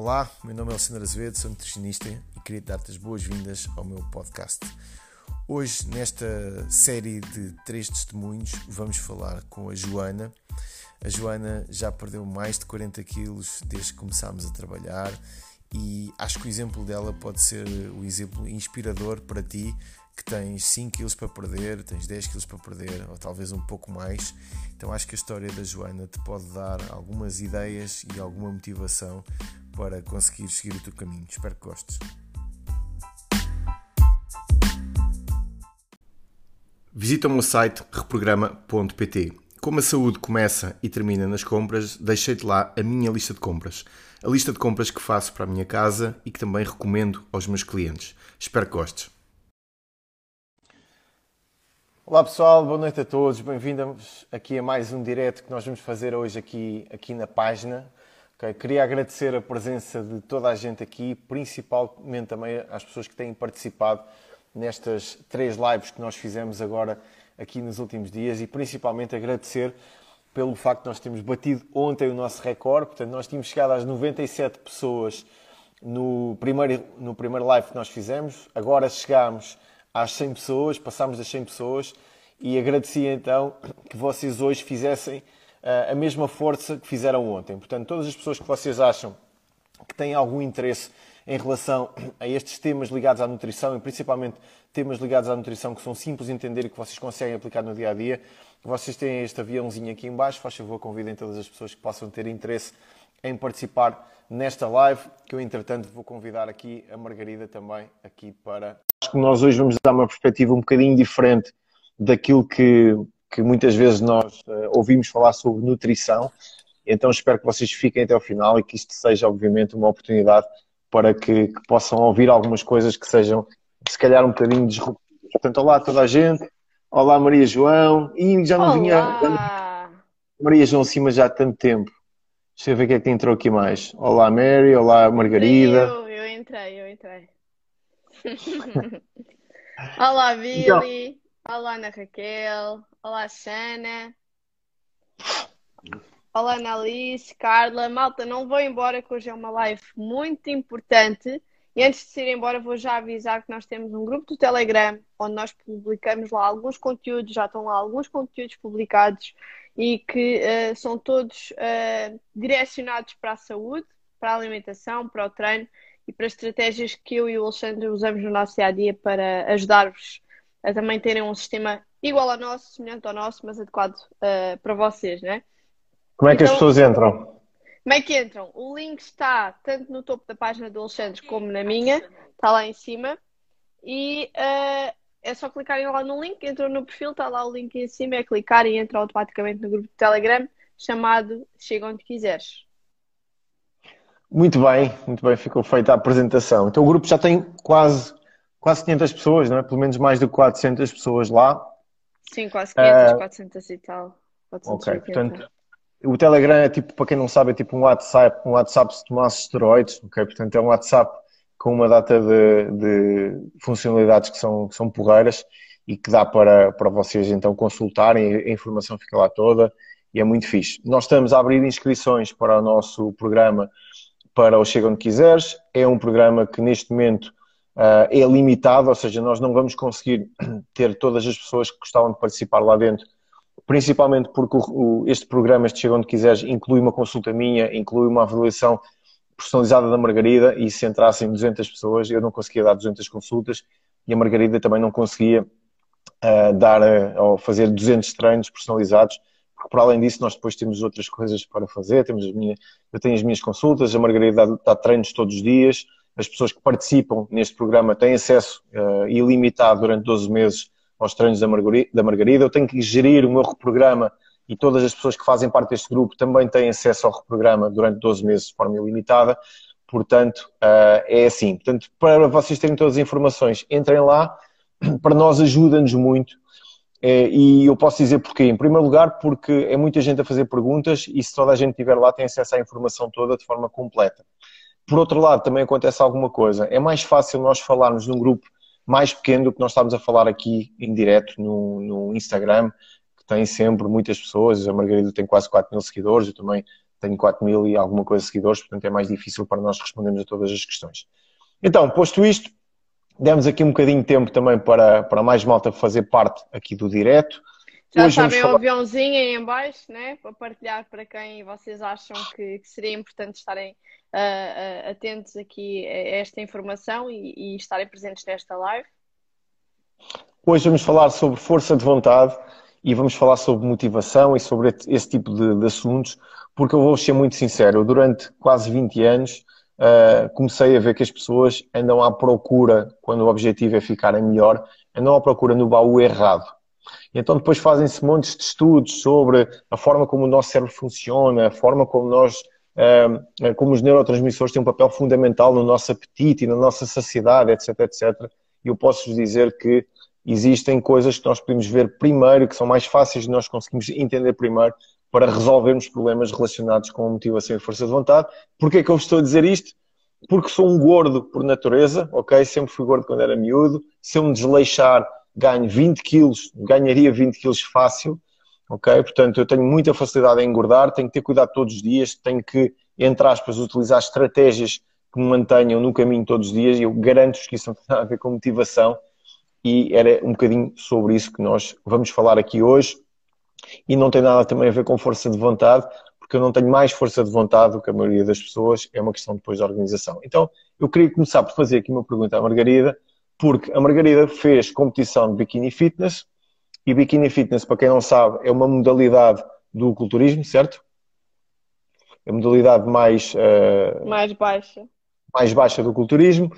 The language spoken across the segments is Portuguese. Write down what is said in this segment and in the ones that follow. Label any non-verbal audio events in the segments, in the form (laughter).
Olá, meu nome é Alexandre Azevedo, sou nutricionista e queria dar-te as boas-vindas ao meu podcast. Hoje, nesta série de três testemunhos, vamos falar com a Joana. A Joana já perdeu mais de 40 quilos desde que começámos a trabalhar e acho que o exemplo dela pode ser o exemplo inspirador para ti que tens 5 quilos para perder, tens 10 quilos para perder ou talvez um pouco mais. Então acho que a história da Joana te pode dar algumas ideias e alguma motivação para conseguir seguir o teu caminho. Espero que gostes. Visita o meu site reprograma.pt. Como a saúde começa e termina nas compras, deixei-te lá a minha lista de compras. A lista de compras que faço para a minha casa e que também recomendo aos meus clientes. Espero que gostes. Olá pessoal, boa noite a todos, bem-vindos aqui a mais um direto que nós vamos fazer hoje aqui, aqui na página. Okay? Queria agradecer a presença de toda a gente aqui, principalmente também às pessoas que têm participado nestas três lives que nós fizemos agora aqui nos últimos dias e principalmente agradecer pelo facto de nós termos batido ontem o nosso recorde, portanto nós tínhamos chegado às 97 pessoas no primeiro, no primeiro live que nós fizemos, agora chegámos às 100 pessoas, passámos das 100 pessoas e agradecia então que vocês hoje fizessem a mesma força que fizeram ontem. Portanto, todas as pessoas que vocês acham que têm algum interesse em relação a estes temas ligados à nutrição e principalmente temas ligados à nutrição que são simples de entender e que vocês conseguem aplicar no dia a dia, vocês têm este aviãozinho aqui em baixo, faz favor, convidem todas as pessoas que possam ter interesse em participar nesta live, que eu entretanto vou convidar aqui a Margarida também aqui para acho que nós hoje vamos dar uma perspectiva um bocadinho diferente daquilo que, que muitas vezes nós uh, ouvimos falar sobre nutrição. Então espero que vocês fiquem até o final e que isto seja, obviamente, uma oportunidade para que, que possam ouvir algumas coisas que sejam, se calhar, um bocadinho disruptivas. Portanto, olá a toda a gente. Olá, Maria João. E já não olá. vinha. Maria João cima já há tanto tempo. Deixa eu ver o que é que entrou aqui mais. Olá, Mary. Olá, Margarida. Eu, eu entrei, eu entrei. (laughs) Olá, Billy. Olá, Ana Raquel. Olá, Xana. Olá, Annalise, Carla. Malta, não vou embora, que hoje é uma live muito importante. E antes de ir embora, vou já avisar que nós temos um grupo do Telegram onde nós publicamos lá alguns conteúdos, já estão lá alguns conteúdos publicados e que uh, são todos uh, direcionados para a saúde, para a alimentação, para o treino e para estratégias que eu e o Alexandre usamos no nosso dia a dia para ajudar-vos a também terem um sistema igual ao nosso, semelhante ao nosso, mas adequado uh, para vocês, né? Como é que então, as pessoas entram? Como é que entram? O link está tanto no topo da página do Alexandre como na minha, está lá em cima. E uh, é só clicarem lá no link, entram no perfil, está lá o link em cima, é clicar e entra automaticamente no grupo de Telegram chamado Chega onde quiseres. Muito bem, muito bem, ficou feita a apresentação. Então o grupo já tem quase, quase 500 pessoas, não é? Pelo menos mais de 400 pessoas lá. Sim, quase 500, uh, 400 e tal. 480. Ok, portanto, o Telegram é tipo, para quem não sabe, é tipo um WhatsApp, um WhatsApp se tomasse esteroides, ok? Portanto, é um WhatsApp com uma data de, de funcionalidades que são, que são porreiras e que dá para, para vocês então consultarem, a informação fica lá toda e é muito fixe. Nós estamos a abrir inscrições para o nosso programa para o Chega Onde Quiseres. É um programa que neste momento uh, é limitado, ou seja, nós não vamos conseguir (clears throat) ter todas as pessoas que gostavam de participar lá dentro, principalmente porque o, o, este programa, este Chega Onde Quiseres, inclui uma consulta minha, inclui uma avaliação personalizada da Margarida e se entrassem 200 pessoas, eu não conseguia dar 200 consultas e a Margarida também não conseguia uh, dar uh, ou fazer 200 treinos personalizados porque para além disso nós depois temos outras coisas para fazer, temos as minhas, eu tenho as minhas consultas, a Margarida dá, dá treinos todos os dias, as pessoas que participam neste programa têm acesso uh, ilimitado durante 12 meses aos treinos da Margarida, da Margarida, eu tenho que gerir o meu reprograma e todas as pessoas que fazem parte deste grupo também têm acesso ao reprograma durante 12 meses de forma ilimitada, portanto uh, é assim. Portanto, para vocês terem todas as informações, entrem lá, (clears throat) para nós ajuda-nos muito é, e eu posso dizer porquê. Em primeiro lugar, porque é muita gente a fazer perguntas e se toda a gente estiver lá tem acesso à informação toda de forma completa. Por outro lado, também acontece alguma coisa. É mais fácil nós falarmos num grupo mais pequeno do que nós estamos a falar aqui em direto no, no Instagram, que tem sempre muitas pessoas. A Margarida tem quase 4 mil seguidores, eu também tenho 4 mil e alguma coisa seguidores, portanto é mais difícil para nós respondermos a todas as questões. Então, posto isto, demos aqui um bocadinho de tempo também para, para mais malta fazer parte aqui do direto. Já Hoje sabem falar... o aviãozinho aí em baixo, né? Para partilhar para quem vocês acham que, que seria importante estarem uh, uh, atentos aqui a esta informação e, e estarem presentes nesta live. Hoje vamos falar sobre força de vontade e vamos falar sobre motivação e sobre esse tipo de, de assuntos, porque eu vou ser muito sincero, eu durante quase 20 anos uh, comecei a ver que as pessoas andam à procura, quando o objetivo é ficarem melhor, andam à procura no baú errado. Então depois fazem-se montes de estudos sobre a forma como o nosso cérebro funciona, a forma como nós, uh, como os neurotransmissores têm um papel fundamental no nosso apetite e na nossa saciedade, etc, etc. E eu posso-vos dizer que existem coisas que nós podemos ver primeiro, que são mais fáceis de nós conseguirmos entender primeiro, para resolvermos problemas relacionados com a motivação e força de vontade. Porquê é que eu estou a dizer isto? Porque sou um gordo por natureza, ok? Sempre fui gordo quando era miúdo. Se eu me desleixar, ganho 20 quilos, ganharia 20 quilos fácil, ok? Portanto, eu tenho muita facilidade em engordar, tenho que ter cuidado todos os dias, tenho que, entre aspas, utilizar estratégias que me mantenham no caminho todos os dias e eu garanto-vos que isso não tem nada a ver com motivação e era um bocadinho sobre isso que nós vamos falar aqui hoje. E não tem nada também a ver com força de vontade, porque eu não tenho mais força de vontade do que a maioria das pessoas, é uma questão depois da organização. Então, eu queria começar por fazer aqui uma pergunta à Margarida, porque a Margarida fez competição de bikini fitness, e bikini fitness, para quem não sabe, é uma modalidade do culturismo, certo? É a modalidade mais... Uh, mais baixa. Mais baixa do culturismo.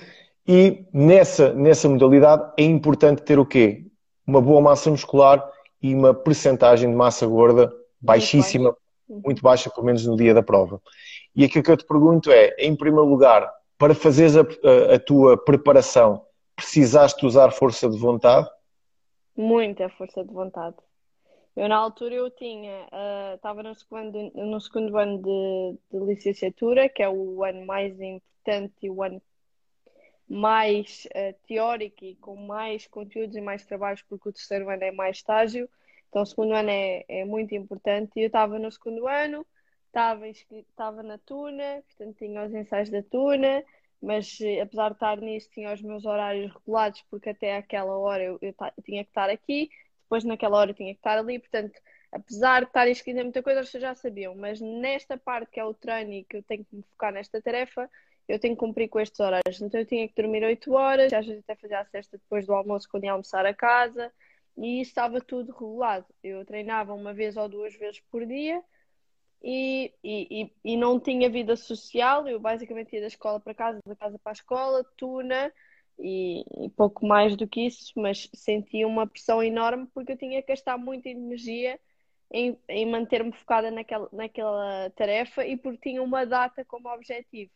E nessa, nessa modalidade é importante ter o quê? Uma boa massa muscular e uma percentagem de massa gorda baixíssima, muito, muito baixa, pelo menos no dia da prova. E aquilo que eu te pergunto é, em primeiro lugar, para fazeres a, a, a tua preparação, precisaste usar força de vontade? Muita força de vontade. Eu, na altura, eu tinha, uh, estava no segundo, no segundo ano de, de licenciatura, que é o ano mais importante e o ano mais uh, teórico e com mais conteúdos e mais trabalhos, porque o terceiro ano é mais estágio. Então, o segundo ano é, é muito importante. E eu estava no segundo ano, estava na Tuna, portanto, tinha os ensaios da Tuna, mas eh, apesar de estar nisso, tinha os meus horários regulados, porque até aquela hora eu, eu, tinha que estar aqui, depois naquela hora eu tinha que estar ali, portanto, apesar de estar inscrito em muita coisa, vocês já sabiam, mas nesta parte que é o treino e que eu tenho que me focar nesta tarefa, eu tenho que cumprir com estes horários. Então eu tinha que dormir 8 horas, às vezes até fazer a cesta depois do almoço quando ia almoçar a casa, e estava tudo regulado. Eu treinava uma vez ou duas vezes por dia e, e, e, não tinha vida social. Eu basicamente ia da escola para casa, da casa para a escola, tuna e, e pouco mais do que isso, mas sentia uma pressão enorme porque eu tinha que gastar muita energia em, em manter-me focada naquela, naquela tarefa e porque tinha uma data como objetivo.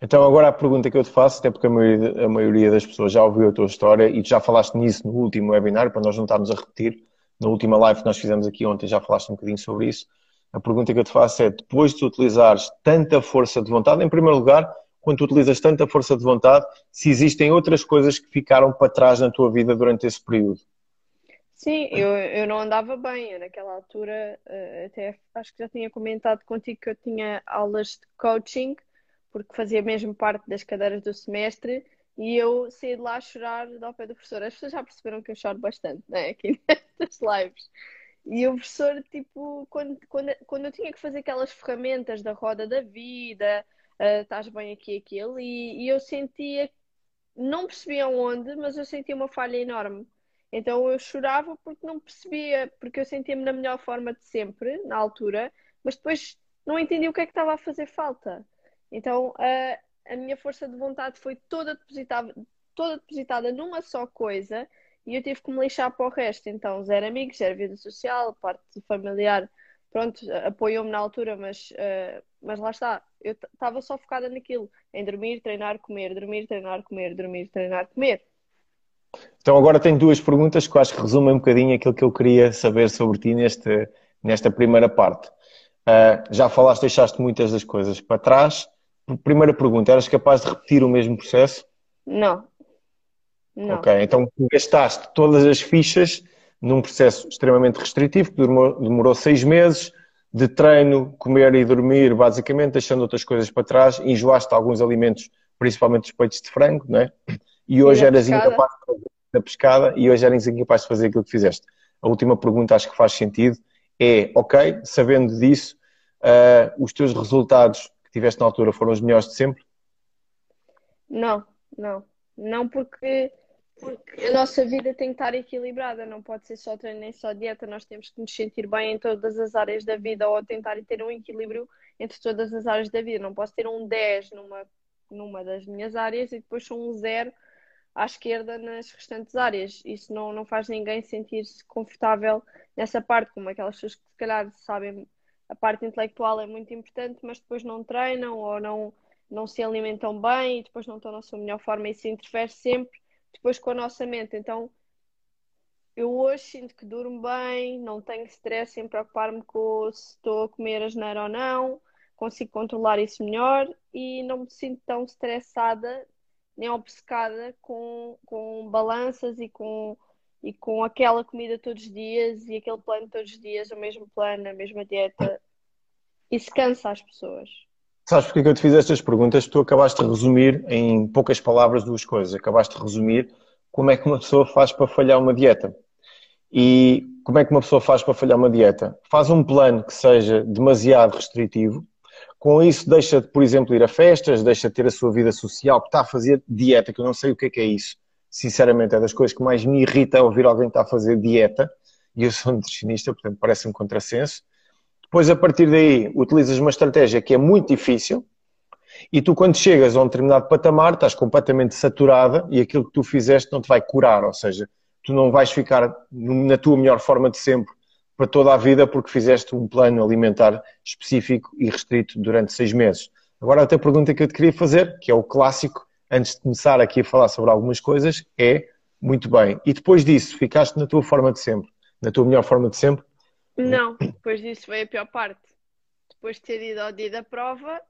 Então, agora a pergunta que eu te faço, até porque a maioria, a maioria, das pessoas já ouviu a tua história e tu já falaste nisso no último webinar, para nós não estarmos a repetir, na última live que nós fizemos aqui ontem já falaste um bocadinho sobre isso. A pergunta que eu te faço é: depois de utilizares tanta força de vontade, em primeiro lugar, quando tu utilizas tanta força de vontade, se existem outras coisas que ficaram para trás na tua vida durante esse período? Sim, eu, eu não andava bem. Naquela altura, eh, até acho que já tinha comentado contigo que eu tinha aulas de coaching porque fazia mesmo parte das cadeiras do semestre e eu saí de lá a chorar ao pé do professor. As pessoas já perceberam que eu choro bastante, né? Aqui (laughs) nestas lives. E o professor, tipo, quando, quando, quando eu tinha que fazer aquelas ferramentas da roda da vida, uh, estás bem aqui, aqui, ali, e eu sentia, não percebia onde, mas eu sentia uma falha enorme. Então eu chorava porque não percebia, porque eu sentia-me na melhor forma de sempre, na altura, mas depois não entendia o que é que estava a fazer falta. Então a, a minha força de vontade foi toda depositada, toda depositada numa só coisa e eu tive que me lixar para o resto. Então, zero amigos, zero vida social, parte familiar, pronto, apoiou-me na altura, mas, uh, mas lá está. Eu estava só focada naquilo, em dormir, treinar, comer, dormir, treinar, comer, dormir, treinar, comer. Então agora tenho duas perguntas que eu acho que resumem um bocadinho aquilo que eu queria saber sobre ti neste, nesta primeira parte. Uh, já falaste, deixaste muitas das coisas para trás, Primeira pergunta, eras capaz de repetir o mesmo processo? Não. Não. Ok, então gastaste todas as fichas num processo extremamente restritivo que demorou, demorou seis meses, de treino, comer e dormir, basicamente, deixando outras coisas para trás, enjoaste alguns alimentos, principalmente os peitos de frango, não é? E hoje e eras pescada. incapaz de fazer a pescada e hoje eras incapaz de fazer aquilo que fizeste. A última pergunta acho que faz sentido é, ok, sabendo disso, uh, os teus resultados que tiveste na altura foram os melhores de sempre? Não, não. Não porque porque a nossa vida tem que estar equilibrada, não pode ser só treino nem só dieta, nós temos que nos sentir bem em todas as áreas da vida ou tentar ter um equilíbrio entre todas as áreas da vida. Não posso ter um 10 numa, numa das minhas áreas e depois um 0 à esquerda nas restantes áreas. Isso não, não faz ninguém sentir-se confortável nessa parte, como aquelas pessoas que se calhar sabem a parte intelectual é muito importante, mas depois não treinam ou não, não se alimentam bem e depois não estão na sua melhor forma isso interfere sempre depois com a nossa mente. Então, eu hoje sinto que durmo bem, não tenho stress em preocupar-me com se estou a comer a geneira ou não, consigo controlar isso melhor e não me sinto tão estressada nem obcecada com, com balanças e com, e com aquela comida todos os dias e aquele plano todos os dias, o mesmo plano, a mesma dieta. Isso cansa as pessoas. Sabes porque que eu te fiz estas perguntas? Tu acabaste de resumir em poucas palavras duas coisas. Acabaste de resumir como é que uma pessoa faz para falhar uma dieta. E como é que uma pessoa faz para falhar uma dieta? Faz um plano que seja demasiado restritivo. Com isso, deixa de, por exemplo, ir a festas, deixa de ter a sua vida social, está a fazer dieta, que eu não sei o que é que é isso. Sinceramente, é das coisas que mais me irrita ouvir alguém que está a fazer dieta. E eu sou nutricionista, portanto, parece um contrassenso. Depois, a partir daí, utilizas uma estratégia que é muito difícil e tu, quando chegas a um determinado patamar, estás completamente saturada e aquilo que tu fizeste não te vai curar, ou seja, tu não vais ficar na tua melhor forma de sempre para toda a vida porque fizeste um plano alimentar específico e restrito durante seis meses. Agora, a outra pergunta que eu te queria fazer, que é o clássico, antes de começar aqui a falar sobre algumas coisas, é, muito bem, e depois disso, ficaste na tua forma de sempre, na tua melhor forma de sempre? Não, depois disso veio a pior parte. Depois de ter ido ao dia da prova,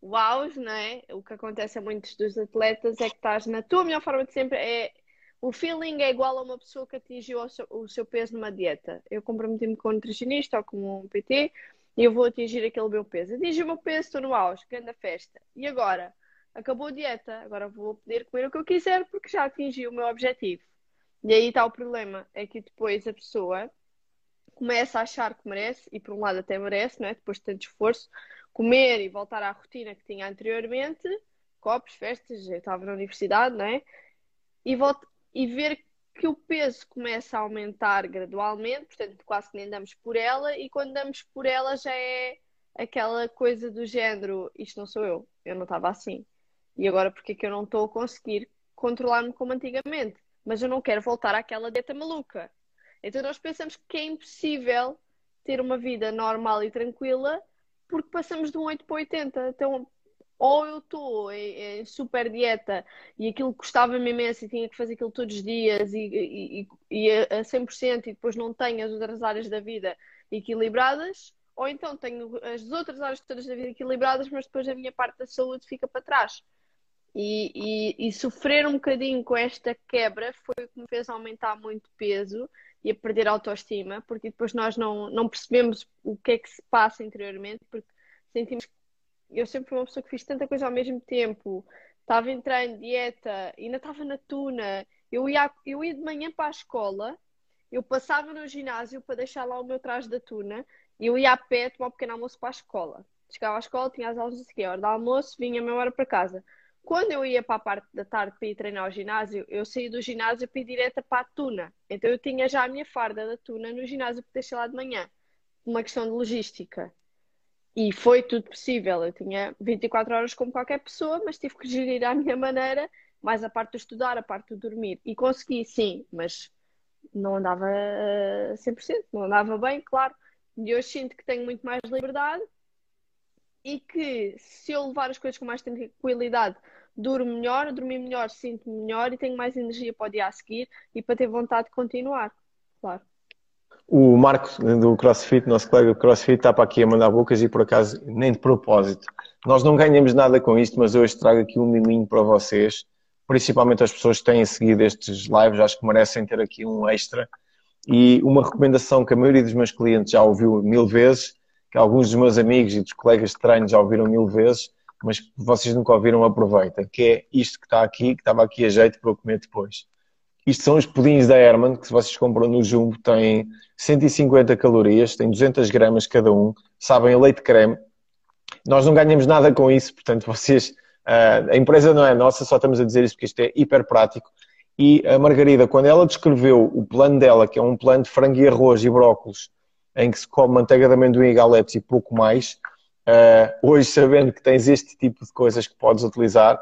o auge, não é? O que acontece a muitos dos atletas é que estás na tua melhor forma de sempre. É, o feeling é igual a uma pessoa que atingiu o seu, o seu peso numa dieta. Eu comprometi-me com um nutricionista ou com um PT e eu vou atingir aquele meu peso. Atingi o meu peso, estou no auge, grande festa. E agora? Acabou a dieta, agora vou poder comer o que eu quiser porque já atingi o meu objetivo. E aí está o problema, é que depois a pessoa começa a achar que merece, e por um lado até merece, não é? depois de tanto esforço, comer e voltar à rotina que tinha anteriormente, copos, festas, eu estava na universidade, não é? E, volta, e ver que o peso começa a aumentar gradualmente, portanto quase que nem damos por ela, e quando damos por ela já é aquela coisa do género, isto não sou eu, eu não estava assim. E agora porque é que eu não estou a conseguir controlar-me como antigamente? Mas eu não quero voltar àquela dieta maluca. Então nós pensamos que é impossível ter uma vida normal e tranquila porque passamos de um 8 para 80. Então, ou eu estou em, em, super dieta e aquilo custava-me imenso e tinha que fazer aquilo todos os dias e, e, e a 100% e depois não tenho as outras áreas da vida equilibradas, ou então tenho as outras áreas todas da vida equilibradas, mas depois a minha parte da saúde fica para trás. E, e, e sofrer um bocadinho com esta quebra foi o que me fez aumentar muito peso e a perder a autoestima, porque depois nós não, não percebemos o que é que se passa interiormente, porque sentimos que eu sempre fui uma pessoa que fiz tanta coisa ao mesmo tempo, estava em dieta, ainda estava na tuna, eu ia, eu ia de manhã para a escola, eu passava no ginásio para deixar lá o meu traje da tuna, e eu ia a pé tomar um pequeno almoço para a escola. Chegava à escola, tinha as aulas de hora do almoço, vinha a meia hora para casa. Quando eu ia para a parte da tarde para ir treinar ao ginásio, eu saí do ginásio para ir direta para a tuna. Então eu tinha já a minha farda da tuna no ginásio para deixar lá de manhã. Uma questão de logística. E foi tudo possível. Eu tinha 24 horas como qualquer pessoa, mas tive que gerir à minha maneira, mais a parte de estudar, a parte de dormir. E consegui, sim, mas não andava 100%, não andava bem, claro. E hoje sinto que tenho muito mais liberdade e que se eu levar as coisas com mais tranquilidade, durmo melhor, dormir melhor, sinto-me melhor e tenho mais energia para o dia a seguir e para ter vontade de continuar, claro. O Marco do CrossFit, nosso colega do CrossFit, está para aqui a mandar bocas e por acaso nem de propósito. Nós não ganhamos nada com isto, mas hoje trago aqui um miminho para vocês, principalmente as pessoas que têm seguido estes lives, acho que merecem ter aqui um extra. E uma recomendação que a maioria dos meus clientes já ouviu mil vezes que alguns dos meus amigos e dos colegas de treino já ouviram mil vezes, mas que vocês nunca ouviram, aproveita, que é isto que está aqui, que estava aqui a jeito para eu comer depois. Isto são os pudins da Herman, que se vocês compram no Jumbo, têm 150 calorias, têm 200 gramas cada um, sabem a leite creme. Nós não ganhamos nada com isso, portanto, (laughs) vocês, a empresa não é nossa, só estamos a dizer isso porque isto é hiper prático. E a Margarida, quando ela descreveu o plano dela, que é um plano de frango e arroz e brócolis, em que se come manteiga de amendoim e galetes e pouco mais, uh, hoje sabendo que tens este tipo de coisas que podes utilizar,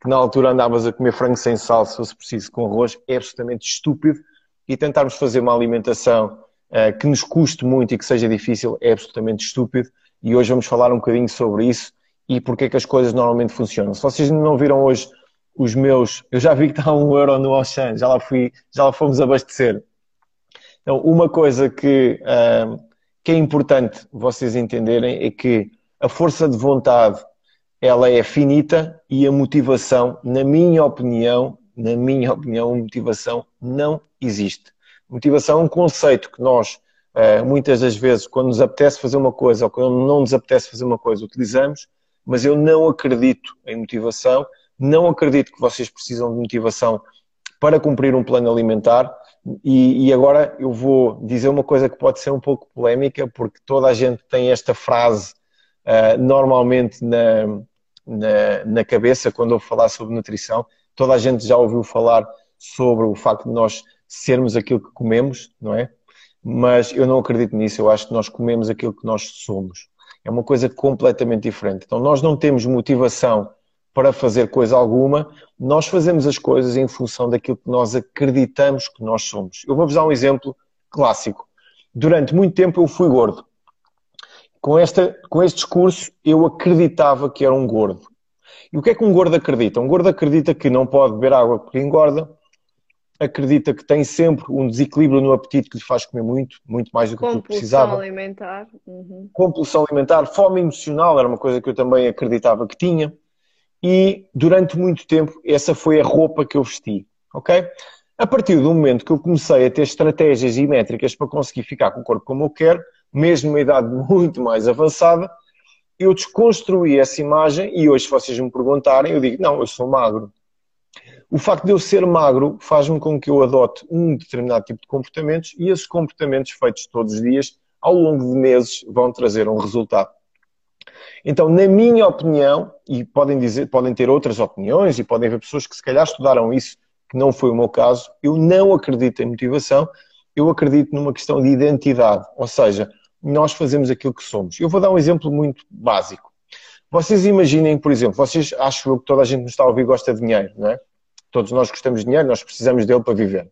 que na altura andavas a comer frango sem sal, se fosse preciso, com arroz, é absolutamente estúpido. E tentarmos fazer uma alimentação uh, que nos custe muito e que seja difícil é absolutamente estúpido. E hoje vamos falar um bocadinho sobre isso e porque é que as coisas normalmente funcionam. Se vocês não viram hoje os meus, eu já vi que está um euro no Auchan, já lá fui, já lá fomos abastecer. Então, uma coisa que, uh, que é importante vocês entenderem é que a força de vontade ela é finita e a motivação, na minha opinião, na minha (laughs) opinião, motivação não existe. Motivação é um conceito que nós, uh, muitas das vezes, quando nos apetece fazer uma coisa ou quando não nos apetece fazer uma coisa, utilizamos, mas eu não acredito em motivação, não acredito que vocês precisam de motivação para cumprir um plano alimentar. E, e, agora eu vou dizer uma coisa que pode ser um pouco polémica, porque toda a gente tem esta frase uh, normalmente na, na, na, cabeça quando eu falar sobre nutrição. Toda a gente já ouviu falar sobre o facto de nós sermos aquilo que comemos, não é? Mas eu não acredito nisso, eu acho que nós comemos aquilo que nós somos. É uma coisa completamente diferente. Então, nós não temos motivação para fazer coisa alguma, nós fazemos as coisas em função daquilo que nós acreditamos que nós somos. Eu vou-vos dar um exemplo clássico. Durante muito tempo eu fui gordo. Com, esta, com este discurso eu acreditava que era um gordo. E o que é que um gordo acredita? Um gordo acredita que não pode beber água porque engorda, acredita que tem sempre um desequilíbrio no apetite que lhe faz comer muito, muito mais do que Compulsão precisava. Compulsão alimentar. Uhum. Compulsão alimentar, fome emocional era uma coisa que eu também acreditava que tinha e durante muito tempo essa foi a roupa que eu vesti, ok? A partir do momento que eu comecei a ter estratégias e métricas para conseguir ficar com o corpo como eu quero, mesmo numa idade (laughs) muito mais avançada, eu desconstruí essa imagem e hoje, se vocês me perguntarem, eu digo: não, eu sou magro. O facto de eu ser magro faz-me com que eu adote um determinado tipo de comportamentos e esses comportamentos feitos todos os dias, ao longo de meses, vão trazer um resultado. Então, na minha opinião, e podem dizer, podem ter outras opiniões e podem haver pessoas que se calhar estudaram isso, que não foi o meu caso, eu não acredito em motivação, eu acredito numa questão de identidade, ou seja, nós fazemos aquilo que somos. Eu vou dar um exemplo muito básico. Vocês imaginem, por exemplo, vocês acham que toda a gente nos está a ouvir gosta de dinheiro, não é? Todos nós gostamos de dinheiro, nós precisamos dele para viver.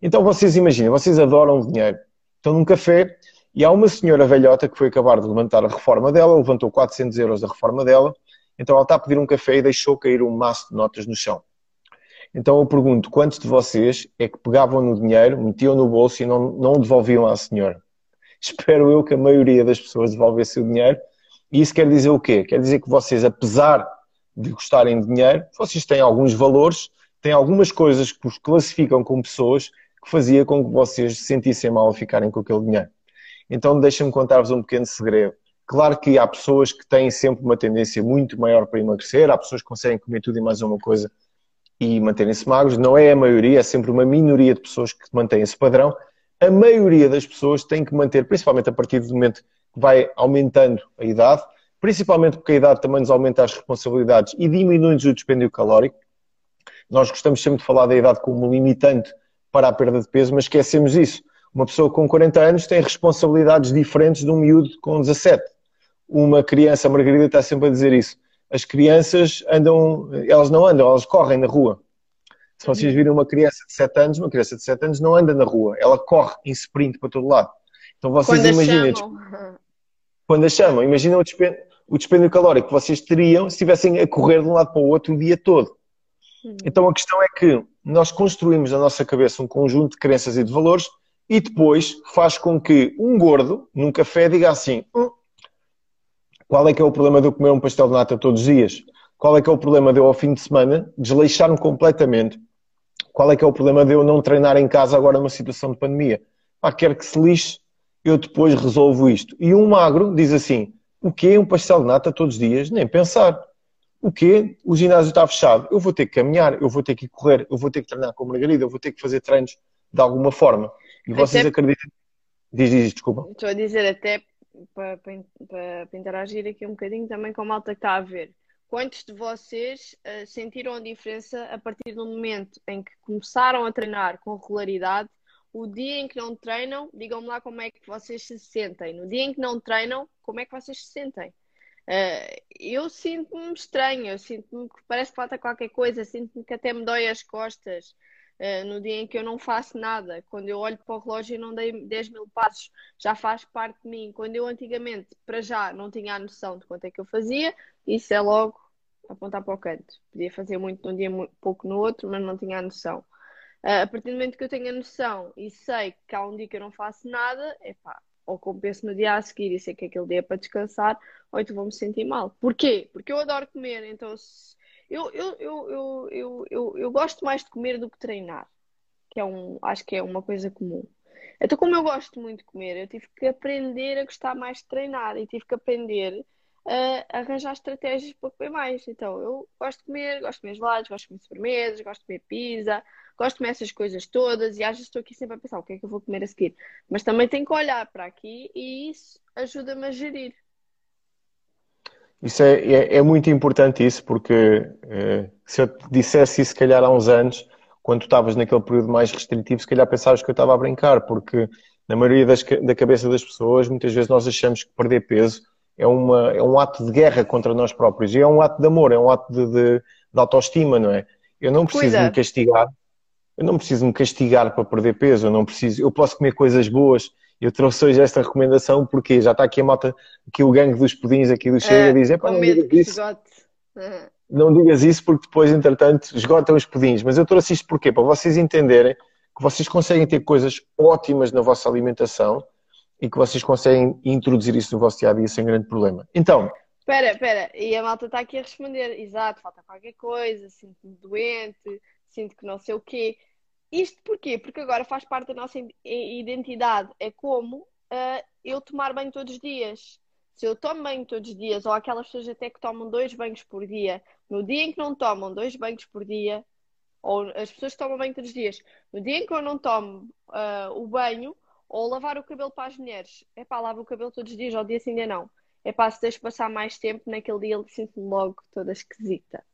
Então vocês imaginem, vocês adoram dinheiro. Estão num café e há uma senhora velhota que foi acabar de levantar a reforma dela, levantou 400 euros da reforma dela, então ela está a pedir um café e deixou cair um maço de notas no chão. Então eu pergunto, quantos de vocês é que pegavam no dinheiro, metiam no bolso e não, não o devolviam à senhora? (laughs) Espero eu que a maioria das pessoas devolvesse o dinheiro. E isso quer dizer o quê? Quer dizer que vocês, apesar de gostarem de dinheiro, vocês têm alguns valores, têm algumas coisas que os classificam como pessoas que fazia com que vocês se sentissem mal a ficarem com aquele dinheiro. Então deixem-me contar-vos um pequeno segredo. Claro que há pessoas que têm sempre uma tendência muito maior para emagrecer, há pessoas que conseguem comer tudo e mais uma coisa e manterem-se magros. Não é a maioria, é sempre uma minoria de pessoas que mantêm esse padrão. A maioria das pessoas tem que manter, principalmente a partir do momento que vai aumentando a idade, principalmente porque a idade também nos aumenta as responsabilidades e diminui-nos o dispêndio calórico. Nós gostamos sempre de falar da idade como limitante para a perda de peso, mas esquecemos isso. Uma pessoa com 40 anos tem responsabilidades diferentes de um miúdo com 17. Uma criança, a Margarida está sempre a dizer isso. As crianças andam, elas não andam, elas correm na rua. Se vocês virem uma criança de 7 anos, uma criança de 7 anos não anda na rua, ela corre em sprint para todo lado. Então vocês quando imaginem. Quando a chamam, imaginem o dispêndio, o calórico que vocês teriam se estivessem a correr de um lado para o outro o dia todo. Hum. Então a questão é que nós construímos na nossa cabeça um conjunto de crenças e de valores e depois faz com que um gordo, num café, diga assim: hum, qual é que é o problema de eu comer um pastel de nata todos os dias? Qual é que é o problema de eu, ao fim de semana, desleixar-me completamente? Qual é que é o problema de eu não treinar em casa agora numa situação de pandemia? Pá, quero que se lixe. eu depois resolvo isto. E um magro diz assim: o quê? Um pastel de nata todos os dias? Nem pensar. O quê? O ginásio está fechado. Eu vou ter que caminhar, eu vou ter que correr, eu vou ter que treinar com a Margarida, eu vou ter que fazer treinos de alguma forma. E vocês até... acreditam. Diz, diz, desculpa. Estou a dizer até para, para, para, interagir aqui um bocadinho também com a malta que está a ver. Quantos de vocês uh, sentiram a diferença a partir do momento em que começaram a treinar com regularidade? O dia em que não treinam, digam-me lá como é que vocês se sentem. No dia em que não treinam, como é que vocês se sentem? Uh, eu sinto-me estranho, eu sinto-me que parece que falta qualquer coisa, sinto-me que até me dói as costas. Uh, no dia em que eu não faço nada, quando eu olho para o relógio e não dei 10 mil passos, já faz parte de mim. Quando eu antigamente, para já, não tinha a noção de quanto é que eu fazia, isso é logo apontar para o canto. Podia fazer muito num dia, pouco no outro, mas não tinha a noção. Uh, a partir do momento que eu tenho a noção e sei que há um dia que eu não faço nada, é pá, ou compenso no dia a seguir e sei que aquele dia é para descansar, ou então vou-me sentir mal. Porquê? Porque eu adoro comer, então se eu, eu, eu, eu, eu, eu, eu gosto mais de comer do que treinar, que é um, acho que é uma coisa comum. Então, como eu gosto muito de comer, eu tive que aprender a gostar mais de treinar e tive que aprender a arranjar estratégias para comer mais. Então, eu gosto de comer, gosto de comer gelados, gosto de comer sobremesas, gosto de comer pizza, gosto de comer essas coisas todas e às vezes estou aqui sempre a pensar o que é que eu vou comer a seguir. Mas também tenho que olhar para aqui e isso ajuda-me a gerir. Isso é, é, é, muito importante isso, porque eh, se eu te dissesse isso, se calhar há uns anos, quando tu estavas naquele período mais restritivo, se calhar pensavas que eu estava a brincar, porque na maioria das, da cabeça das pessoas, muitas vezes nós achamos que perder peso é, uma, é um ato de guerra contra nós próprios, e é um ato de amor, é um ato de, de, de autoestima, não é? Eu não preciso Cuida. me castigar, eu não preciso me castigar para perder peso, eu não preciso, eu posso comer coisas boas, eu trouxe hoje esta recomendação porque já está aqui a moto, aqui o gangue dos pudins aqui do Chega, é, diz, é não digas isso. Uhum. Não digas isso porque depois, entretanto, esgotam os pudins. Mas eu trouxe isto porquê? Para vocês entenderem que vocês conseguem ter coisas ótimas na vossa alimentação e que vocês conseguem introduzir isso no vosso dia a dia sem grande problema. Então. Espera, espera, e a malta está aqui a responder: exato, falta qualquer coisa, sinto-me doente, sinto que não sei o quê. Isto porquê? Porque agora faz parte da nossa identidade. É como uh, eu tomar banho todos os dias. Se eu tomo banho todos os dias, ou aquelas pessoas até que tomam dois banhos por dia, no dia em que não tomam dois banhos por dia, ou as pessoas que tomam banho todos os dias, no dia em que eu não tomo uh, o banho, ou lavar o cabelo para as mulheres, é para lavar o cabelo todos os dias, ao dia sim, dia não. É para se deixo passar mais tempo, naquele dia ele sinto-me logo toda esquisita.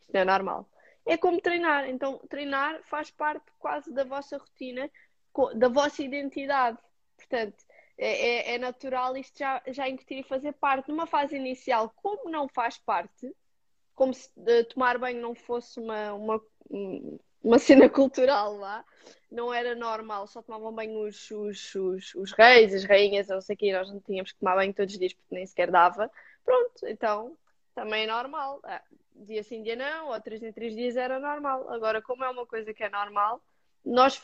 Isto não é normal é como treinar. Então, treinar faz parte quase da vossa rotina, da vossa identidade. Portanto, é, é, é natural isto já, já incutir e fazer parte. Numa fase inicial, como não faz parte, como se uh, tomar banho não fosse uma, uma, uma cena (laughs) cultural lá, não era normal, só tomavam banho os, os, os, os reis, as rainhas, não sei o que, nós não tínhamos que tomar banho todos os dias porque nem sequer dava. Pronto, então também é normal. Ah, dia sim, dia não, ou três em três dias era normal. Agora, como é uma coisa que é normal, nós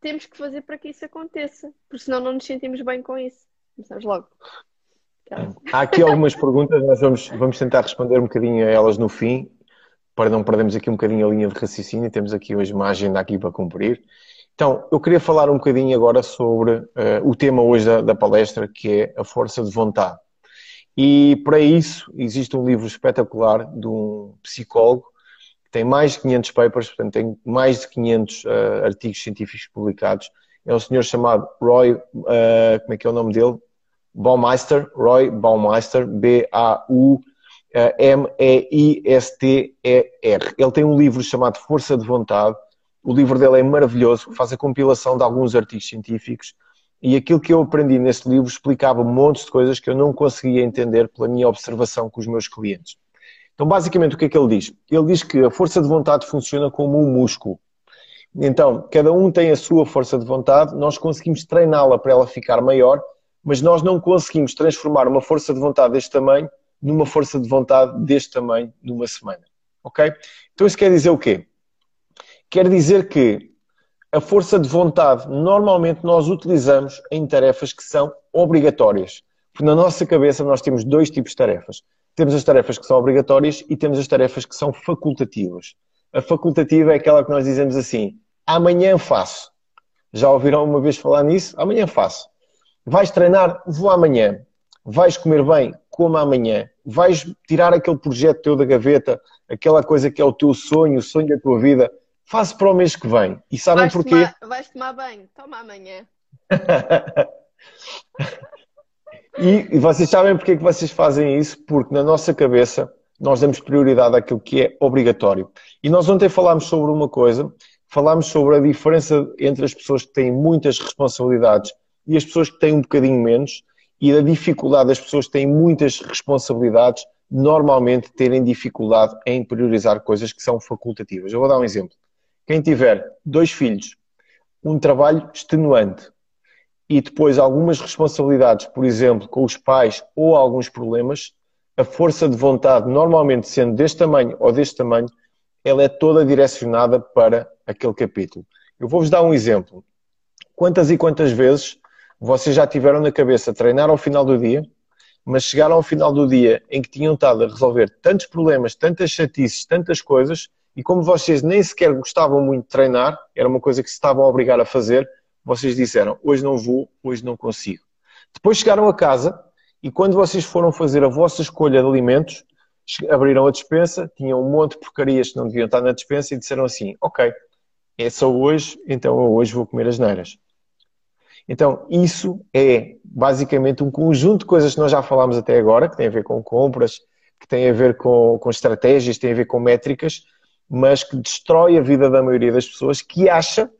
temos que fazer para que isso aconteça, porque senão não nos sentimos bem com isso. Começamos logo. Há aqui algumas perguntas, nós vamos, vamos tentar responder um bocadinho a elas no fim, para não perdermos aqui um bocadinho a linha de raciocínio. Temos aqui hoje uma agenda aqui para cumprir. Então, eu queria falar um bocadinho agora sobre uh, o tema hoje da, da palestra, que é a força de vontade. E para isso existe um livro espetacular de um psicólogo que tem mais de 500 papers, portanto tem mais de 500 uh, eh, artigos científicos publicados. É um senhor chamado Roy, uh, como é que é o nome dele? Baumeister, Roy Baumeister, B-A-U-M-E-I-S-T-E-R. Ele tem um livro chamado Força de Vontade. O livro dele é maravilhoso, faz a compilação de alguns artigos científicos e aquilo que eu aprendi nesse livro explicava montes de coisas que eu não conseguia entender pela minha observação com os meus clientes. Então, basicamente, o que é que ele diz? Ele diz que a força de vontade funciona como um músculo. Então, cada um tem a sua força de vontade, nós conseguimos treiná-la para ela ficar maior, mas nós não conseguimos transformar uma força de vontade deste tamanho numa força de vontade deste tamanho numa semana. Ok? Então, isso quer dizer o quê? Quer dizer que a força de vontade normalmente nós utilizamos em tarefas que são obrigatórias. Porque na nossa cabeça nós temos dois tipos de tarefas. Temos as tarefas que são obrigatórias e temos as tarefas que são facultativas. A facultativa é aquela que nós dizemos assim: amanhã faço. Já ouviram uma vez falar nisso? Amanhã faço. Vais treinar? Vou amanhã. Vais comer bem? Coma amanhã. Vais tirar aquele projeto teu da gaveta, aquela coisa que é o teu sonho, o sonho da tua vida, faz para o mês que vem. E sabem Vais porquê? tomar, vais tomar banho? Toma amanhã. E, (laughs) e vocês sabem porque é que vocês fazem isso? Porque na nossa cabeça nós damos prioridade àquilo que é obrigatório. E nós ontem falámos sobre uma coisa, falámos sobre a diferença entre as pessoas que têm muitas responsabilidades e as pessoas que têm um bocadinho menos, e a dificuldade das pessoas que têm muitas responsabilidades normalmente terem dificuldade em priorizar coisas que são facultativas. Eu vou dar um exemplo. Quem tiver dois filhos, um trabalho extenuante, e depois algumas responsabilidades, por exemplo, com os pais ou alguns problemas, a força de vontade, normalmente sendo deste tamanho ou deste tamanho, ela é toda direcionada para aquele capítulo. Eu vou-vos dar um exemplo. Quantas e quantas vezes vocês já tiveram na cabeça treinar ao final do dia, mas chegaram ao final do dia em que tinham estado a resolver tantos problemas, tantas chatices, tantas coisas, e como vocês nem sequer gostavam muito de treinar, era uma coisa que se estavam a obrigar a fazer, vocês disseram, hoje não vou, hoje não consigo. Depois chegaram a casa e quando vocês foram fazer a vossa escolha de alimentos, abriram a despensa, tinham um monte de porcarias que não deviam estar na despensa e disseram assim, ok, é só hoje, então eu hoje vou comer as neiras. Então, isso é basicamente um conjunto de coisas que nós já falámos até agora, que tem a ver com compras, que tem a ver com, com estratégias, tem a ver com métricas, mas que destrói a vida da maioria das pessoas que acha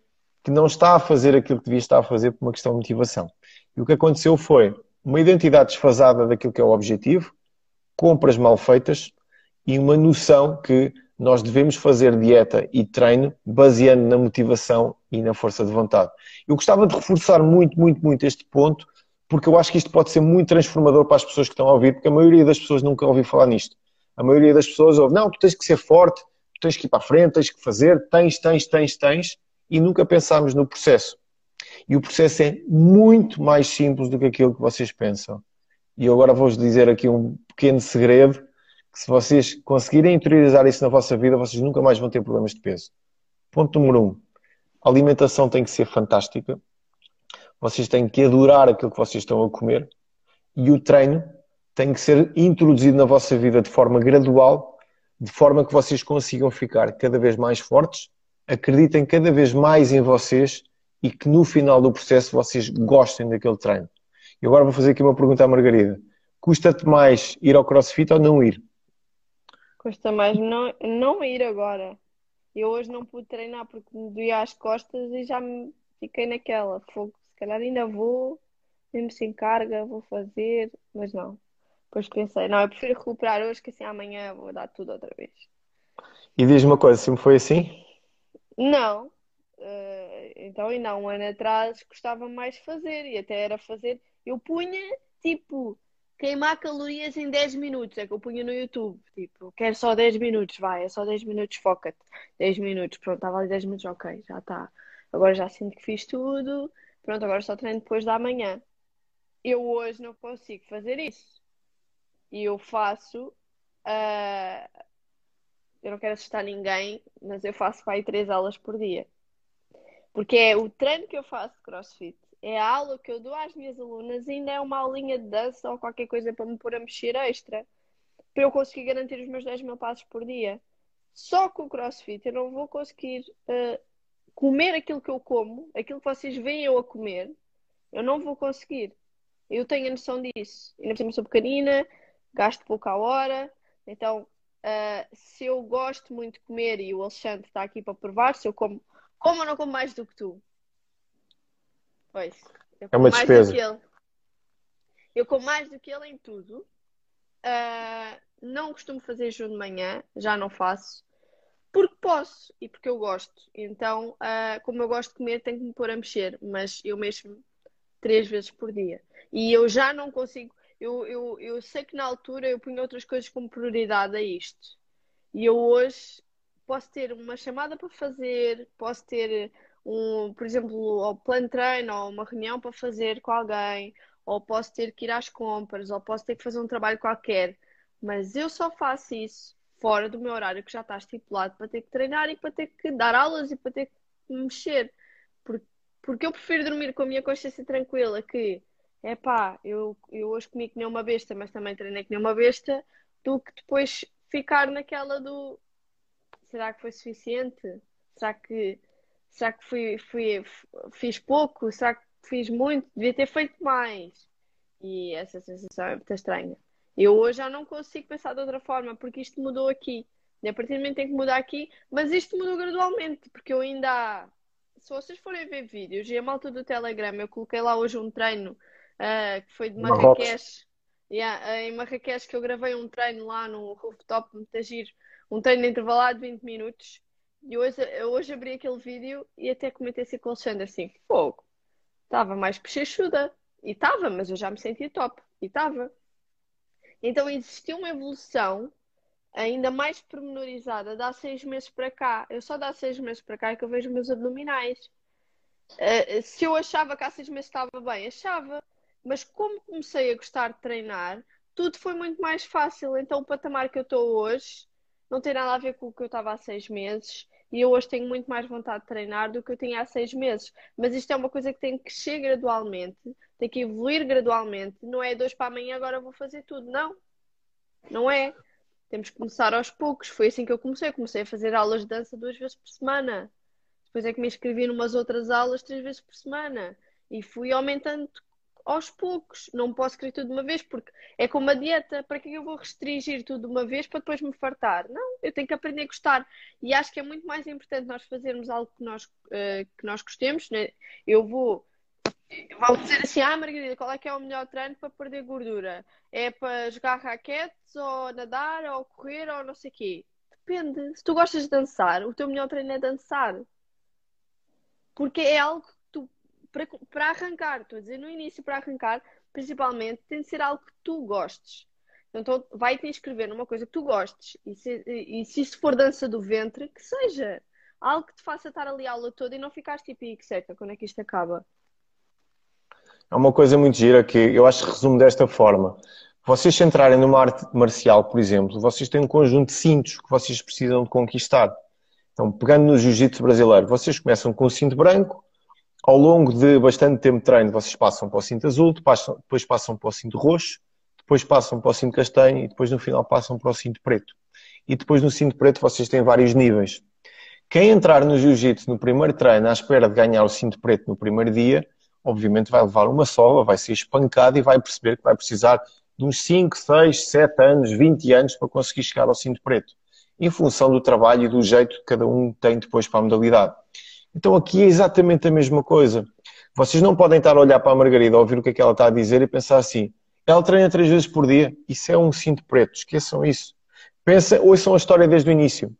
que não está a fazer aquilo que devia estar a fazer por uma questão de motivação. E o que aconteceu foi uma identidade desfasada daquilo que é o objetivo, compras mal feitas e uma noção que nós devemos fazer dieta e treino baseando na motivação e na força de vontade. Eu gostava de reforçar muito, muito, muito este ponto, porque eu acho que isto pode ser muito transformador para as pessoas que estão a ouvir, porque a maioria das pessoas nunca ouviu falar nisto. A maioria das pessoas ouve, não, tu tens que ser forte, tens que ir para a frente, tens que fazer, tens, tens, tens, tens, e nunca pensámos no processo. E o processo é muito mais simples do que aquilo que vocês pensam. E eu agora vou-vos dizer aqui um pequeno segredo, que se vocês conseguirem interiorizar isso na vossa vida, vocês nunca mais vão ter problemas de peso. Ponto número um. A alimentação tem que ser fantástica. Vocês têm que adorar aquilo que vocês estão a comer. E o treino tem que ser introduzido na vossa vida de forma gradual, de forma que vocês consigam ficar cada vez mais fortes acreditem cada vez mais em vocês e que no final do processo vocês gostem daquele treino. E agora vou fazer aqui uma pergunta à Margarida. Custa-te mais ir ao CrossFit ou não ir? Custa mais não, não ir agora. Eu hoje não pude treinar porque me doía as costas e já me fiquei naquela. Fogo, se calhar ainda vou, mesmo sem carga, vou fazer, mas não. Depois pensei, não, eu prefiro recuperar hoje que assim amanhã vou dar tudo outra vez. E diz-me uma coisa, sempre foi assim? Não. Uh, então, ainda há um ano atrás gostava mais de fazer e até era fazer. Eu punha tipo queimar calorias em 10 minutos, é que eu punha no YouTube. Tipo, quero só 10 minutos, vai, é só 10 minutos, foca-te. 10 minutos, pronto, estava ali 10 minutos, ok, já está. Agora já sinto que fiz tudo, pronto, agora só treino depois da manhã. Eu hoje não consigo fazer isso. E eu faço. Uh, eu não quero assustar ninguém, mas eu faço para aí três aulas por dia. Porque é o treino que eu faço de crossfit, é a aula que eu dou às minhas alunas e ainda é uma aulinha de dança ou qualquer coisa para me pôr a mexer extra. Para eu conseguir garantir os meus 10 mil passos por dia. Só com o crossfit eu não vou conseguir uh, comer aquilo que eu como, aquilo que vocês veem eu a comer, eu não vou conseguir. Eu tenho a noção disso. Ainda por cima sou pequenina, gasto pouca hora, então Uh, se eu gosto muito de comer e o Alexandre está aqui para provar, se eu como, como ou não como mais do que tu? Pois, é uma despesa. Eu, eu como mais do que ele em tudo. Uh, não costumo fazer jejum de manhã, já não faço, porque posso e porque eu gosto. Então, uh, como eu gosto de comer, tenho que me pôr a mexer, mas eu mexo três vezes por dia. E eu já não consigo eu, eu, eu sei que na altura eu punha outras coisas como prioridade a isto. E eu hoje posso ter uma chamada para fazer, posso ter um, por exemplo, o plano de treino ou uma reunião para fazer com alguém, ou posso ter que ir às compras, ou posso ter que fazer um trabalho qualquer. Mas eu só faço isso fora do meu horário que já está estipulado para ter que treinar e para ter que dar aulas e para ter que mexer. Porque eu prefiro dormir com a minha consciência tranquila que é pá, eu, eu hoje comi que nem uma besta, mas também treinei que nem uma besta, do que depois ficar naquela do será que foi suficiente? Será que, será que fui, fui, fiz pouco? Será que fiz muito? Devia ter feito mais. E essa sensação é muito estranha. Eu hoje já não consigo pensar de outra forma, porque isto mudou aqui. E a partir do momento tem que mudar aqui, mas isto mudou gradualmente, porque eu ainda. Se vocês forem ver vídeos, e a malta do Telegram, eu coloquei lá hoje um treino uh, que foi de Marrakech. Yeah, em Marrakech que eu gravei um treino lá no rooftop, muito giro, um treino intervalado de 20 minutos. E hoje, eu hoje abri aquele vídeo e até comentei assim com o Alexandre assim, fogo, estava mais pechechuda. E estava, mas eu já me sentia top. E estava. Então existiu uma evolução ainda mais pormenorizada de há seis meses para cá. Eu só dá seis meses para cá é que eu vejo meus abdominais. Uh, se eu achava que há seis meses estava bem, achava. Mas como comecei a gostar de treinar, tudo foi muito mais fácil. Então o patamar que eu estou hoje não tem nada a ver com o que eu estava há seis meses. E eu hoje tenho muito mais vontade de treinar do que eu tinha há seis meses. Mas isto é uma coisa que tem que crescer gradualmente, tem que evoluir gradualmente. Não é dois para amanhã, agora vou fazer tudo. Não, não é. Temos que começar aos poucos. Foi assim que eu comecei. comecei a fazer aulas de dança duas vezes por semana. Depois é que me inscrevi numas outras aulas três vezes por semana. E fui aumentando aos poucos. Não posso querer tudo de uma vez, porque é como a dieta. Para que eu vou restringir tudo de uma vez para depois me fartar? Não, eu tenho que aprender a gostar. E acho que é muito mais importante nós fazermos algo que nós, uh, que nós gostemos. Né? Eu vou. Vamos dizer assim, ah, Margarida, qual é que é o melhor treino para perder gordura? É para jogar raquetes, ou nadar, ou correr, ou não sei o quê? Depende. Se tu gostas de dançar, o teu melhor treino é dançar. Porque é algo para, arrancar, estou a dizer no início, para arrancar, principalmente, tem de ser algo que tu gostes. Então, vai-te inscrever numa coisa que tu gostes. E se, e se isso for dança do ventre, que seja. Algo que te faça estar ali a aula toda e não ficares tipo, e que certo, quando é que isto acaba? É uma coisa muito gira que eu acho que resumo desta forma. Vocês se entrarem numa arte marcial, por exemplo, vocês têm um conjunto de cintos que vocês precisam de conquistar. Então, pegando no jiu-jitsu brasileiro, vocês começam com o cinto branco, ao longo de bastante tempo de treino, vocês passam para o cinto azul, depois passam para o cinto roxo, depois passam para o cinto castanho e depois no final passam para o cinto preto. E depois no cinto preto vocês têm vários níveis. Quem entrar no jiu-jitsu no primeiro treino à espera de ganhar o cinto preto no primeiro dia, obviamente vai levar uma sova, vai ser espancado e vai perceber que vai precisar de uns 5, 6, 7 anos, 20 anos para conseguir chegar ao cinto preto, em função do trabalho e do jeito que cada um tem depois para a modalidade. Então aqui é exatamente a mesma coisa. Vocês não podem estar a olhar para a Margarida, ouvir o que é que ela está a dizer e pensar assim: ela treina três vezes por dia, isso é um cinto preto, esqueçam isso. Pensa, ouçam a história desde o início.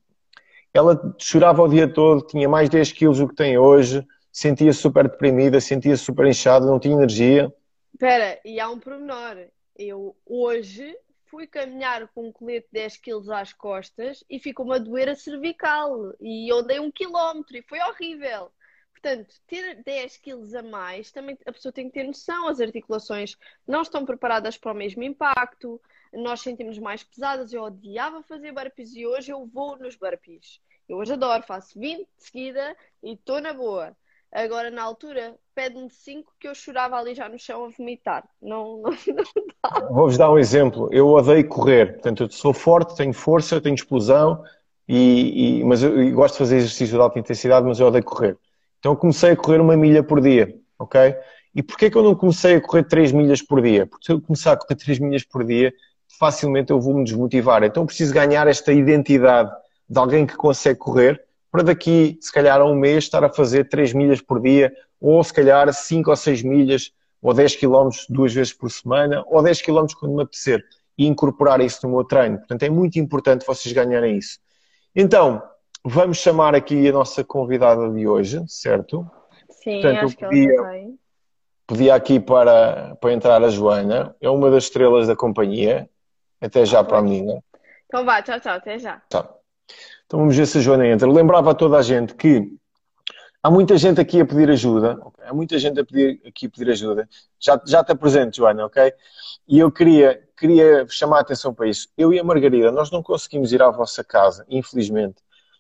Ela chorava o dia todo, tinha mais 10 quilos do que tem hoje, sentia-se super deprimida, sentia-se super inchada, não tinha energia. Espera, e há um pormenor. Eu hoje fui caminhar com um colete de 10 kg às costas e ficou-me a doer a cervical. E eu andei um quilómetro e foi horrível. Portanto, ter 10 kg a mais, também a pessoa tem que ter noção. As articulações não estão preparadas para o mesmo impacto. Nós sentimos mais pesadas. Eu odiava fazer burpees e hoje eu vou nos burpees. Eu hoje adoro, faço 20 de seguida e estou na boa. Agora, na altura, pede-me 5 que eu chorava ali já no chão a vomitar. Não, (laughs) não, não dá. Vou-vos dar um exemplo. Eu odeio correr. Portanto, eu sou forte, tenho força, tenho explosão, e, e mas eu, eu, gosto de fazer exercício de alta intensidade, mas eu odeio correr. Então, comecei a correr uma milha por dia, ok? E porquê que eu não comecei a correr 3 milhas por dia? Porque se eu começar a correr 3 milhas por dia, facilmente eu vou me desmotivar. Então, preciso ganhar esta identidade de alguém que consegue correr para daqui, se calhar, a um mês, estar a fazer 3 milhas por dia, ou se calhar 5 ou 6 milhas, ou 10 km duas vezes por semana, ou 10 km quando me apetecer, e incorporar isso no meu treino. Portanto, é muito importante vocês ganharem isso. Então, vamos chamar aqui a nossa convidada de hoje, certo? Sim, Portanto, acho que podia, ela também. Pedia aqui para, para entrar a Joana, é uma das estrelas da companhia. Até já ah, para a menina. Então vá, tchau, tchau, até já. Tchau. Então vamos ver se a Joana entra. Lembrava a toda a gente que há muita gente aqui a pedir ajuda. Há muita gente a pedir, aqui a pedir ajuda. Já, já te apresento, Joana, ok? E eu queria, queria chamar a atenção para isso. Eu e a Margarida, nós não conseguimos ir à vossa casa, infelizmente.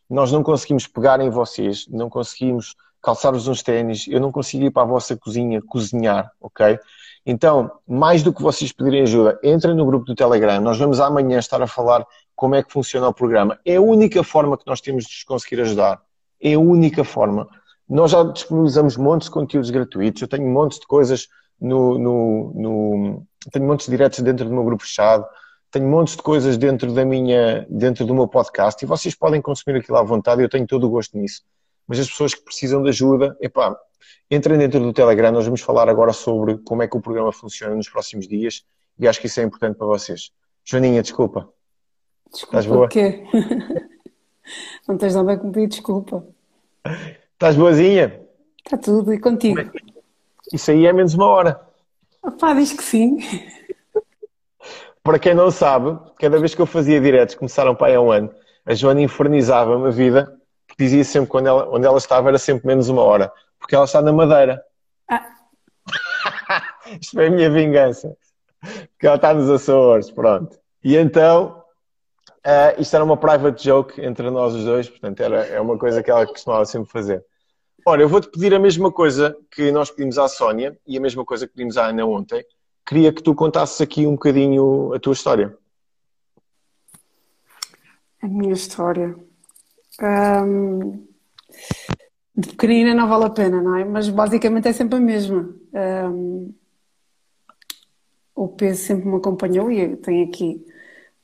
Nós não conseguimos pegar em vocês, não conseguimos calçar-vos uns ténis, eu não consigo ir para a vossa cozinha cozinhar, ok? Então, mais do que vocês pedirem ajuda, entrem no grupo do Telegram. Nós vamos amanhã estar a falar como é que funciona o programa. É a única forma que nós temos de os conseguir ajudar. É a única forma. Nós já disponibilizamos montes de conteúdos gratuitos. Eu tenho montes de coisas no, no, no tenho montes de diretos dentro do meu grupo fechado. Tenho montes de coisas dentro da minha, dentro do meu podcast e vocês podem consumir aquilo à vontade. Eu tenho todo o gosto nisso. Mas as pessoas que precisam de ajuda, epá, Entrem dentro do Telegram, nós vamos falar agora sobre como é que o programa funciona nos próximos dias e acho que isso é importante para vocês. Joaninha, desculpa. Desculpa Estás boa? quê? (laughs) Não tens nada a pedir desculpa. Estás boazinha? Está tudo, e contigo? É isso aí é menos uma hora. Pá, diz que sim. Para quem não sabe, cada vez que eu fazia diretos, começaram para aí há um ano, a Joana infernizava-me a vida, porque dizia sempre que ela, onde ela estava era sempre menos uma hora porque ela está na Madeira. Ah. (laughs) Isto foi a minha vingança. Porque ela está nos Açores, pronto. E então, uh, isto era uma private joke entre nós os dois, portanto, era, é uma coisa que ela costumava sempre fazer. Ora, eu vou-te pedir a mesma coisa que nós pedimos à Sónia e a mesma coisa que pedimos à Ana ontem. Queria que tu contasses aqui um bocadinho a tua história. A minha história. Um, de pequenina não vale a pena, não é? Mas basicamente é sempre a mesma. Um, o peso sempre me acompanhou e tenho aqui,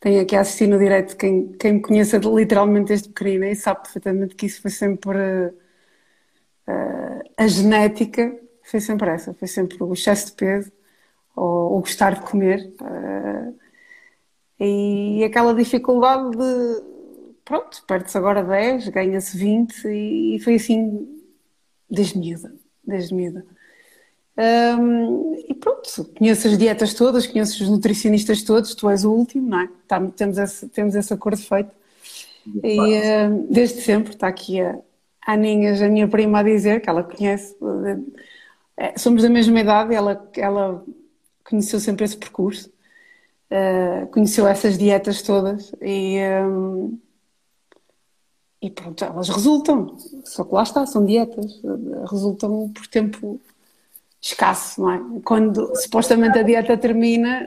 tenho aqui a assistir no direto quem, quem me conhece literalmente desde pequenina e sabe perfeitamente que isso foi sempre uh, a genética, foi sempre essa, foi sempre o excesso de peso ou o gostar de comer. Uh, e aquela dificuldade de pronto, perde-se agora 10, ganha-se 20 e, e, foi assim desde miúda, desde miúda. Um, e pronto, conheço as dietas todas, conheço os nutricionistas todos, tu és o último, não é? Tá, temos, esse, temos esse acordo feito. E uh, desde sempre, está aqui a Aninhas, a minha prima, a dizer que ela conhece, uh, somos da mesma idade, ela, ela conheceu sempre esse percurso, uh, conheceu essas dietas todas e. Um, e pronto, elas resultam. Só que lá está, são dietas. Resultam por tempo escasso, não é? Quando supostamente a dieta termina,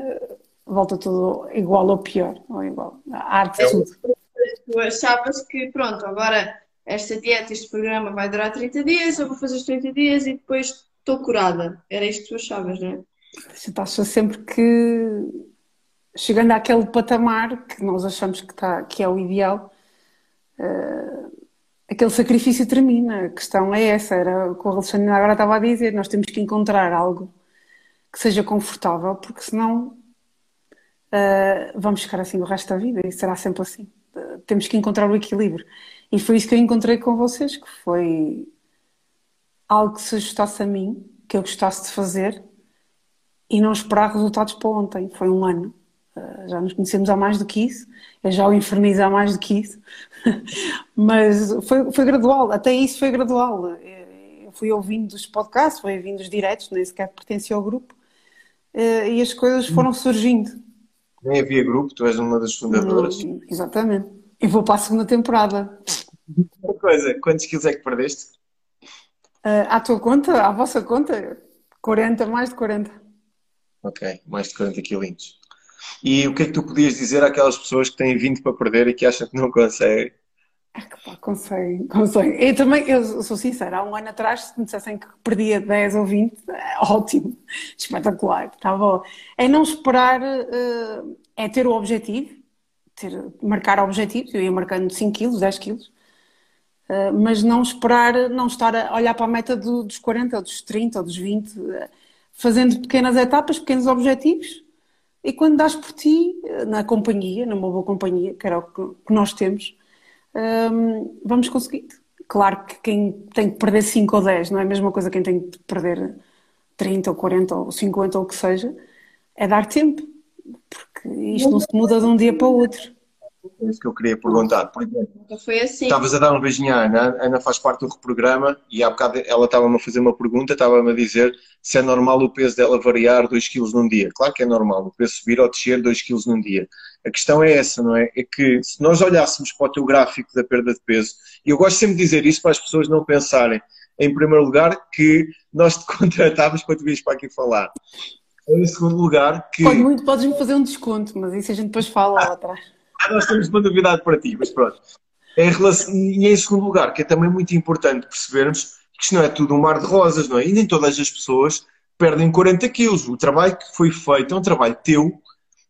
volta tudo igual ou pior. Ou igual. A arte de tudo. Tu achavas que, pronto, agora esta dieta, este programa vai durar 30 dias, eu vou fazer os 30 dias e depois estou curada. Era isto que tu achavas, não é? Você acha sempre que chegando àquele patamar que nós achamos que, está, que é o ideal, uh, aquele sacrifício termina. A questão é essa, era o que o Alexandre agora estava a dizer, nós temos que encontrar algo que seja confortável, porque senão uh, vamos ficar assim o resto da vida e será sempre assim. Uh, temos que encontrar o equilíbrio. E foi isso que eu encontrei com vocês, que foi algo que se ajustasse a mim, que eu gostasse de fazer e não esperar resultados para ontem. Foi um ano. Uh, já nos conhecemos há mais do que isso, eu já o infernizo há mais do que isso, (laughs) mas foi, foi gradual, até isso foi gradual. Eu fui ouvindo os podcasts, fui ouvindo os diretos, nem sequer pertencia ao grupo, uh, e as coisas foram surgindo. Nem havia grupo, tu és uma das fundadoras. Hum, exatamente. E vou para a segunda temporada. Uma coisa, quantos quilos é que perdeste? À tua conta, à vossa conta, 40, mais de 40. Ok, mais de 40 quilinhos. E o que é que tu podias dizer àquelas pessoas que têm 20 para perder e que acham que não conseguem? É que pá, consegue, consegue. Eu também, eu sou sincera, há um ano atrás, se me dissessem que perdia 10 ou 20, é (laughs) ótimo, espetacular, está bom. É não esperar, eh, é ter o objetivo, ter, marcar objetivos, eu ia marcando 5 quilos, 10 quilos, eh, mas não esperar, não estar a olhar para a meta dos 40, ou dos 30, ou dos 20, eh, fazendo pequenas etapas, pequenos objetivos, e quando dás por ti, na companhia, numa boa companhia, que era o que nós temos, um, vamos conseguir. Claro que quem tem que perder 5 ou 10 não é a mesma coisa que quem tem que perder 30 ou 40 ou 50 ou o que seja, é dar tempo, porque isto não se muda de um dia para o outro. É isso que eu queria perguntar. Por exemplo, foi assim. Estavas a dar um beijinho à Ana, a Ana faz parte do reprograma e há bocado ela estava-me a fazer uma pergunta, estava-me a dizer se é normal o peso dela variar 2 kg num dia. Claro que é normal, o peso subir ou descer 2 kg num dia. A questão é essa, não é? É que se nós olhássemos para o teu gráfico da perda de peso, e eu gosto sempre de dizer isso para as pessoas não pensarem, em primeiro lugar, que nós te (laughs) contratámos para tu vires para aqui falar. Em segundo lugar, que. Pode muito, podes-me fazer um desconto, mas isso a gente depois fala lá atrás. Ah, nós temos uma novidade para ti, mas pronto. Em relação... E em segundo lugar, que é também muito importante percebermos que isto não é tudo um mar de rosas, não é? E nem todas as pessoas perdem 40 quilos. O trabalho que foi feito é um trabalho teu,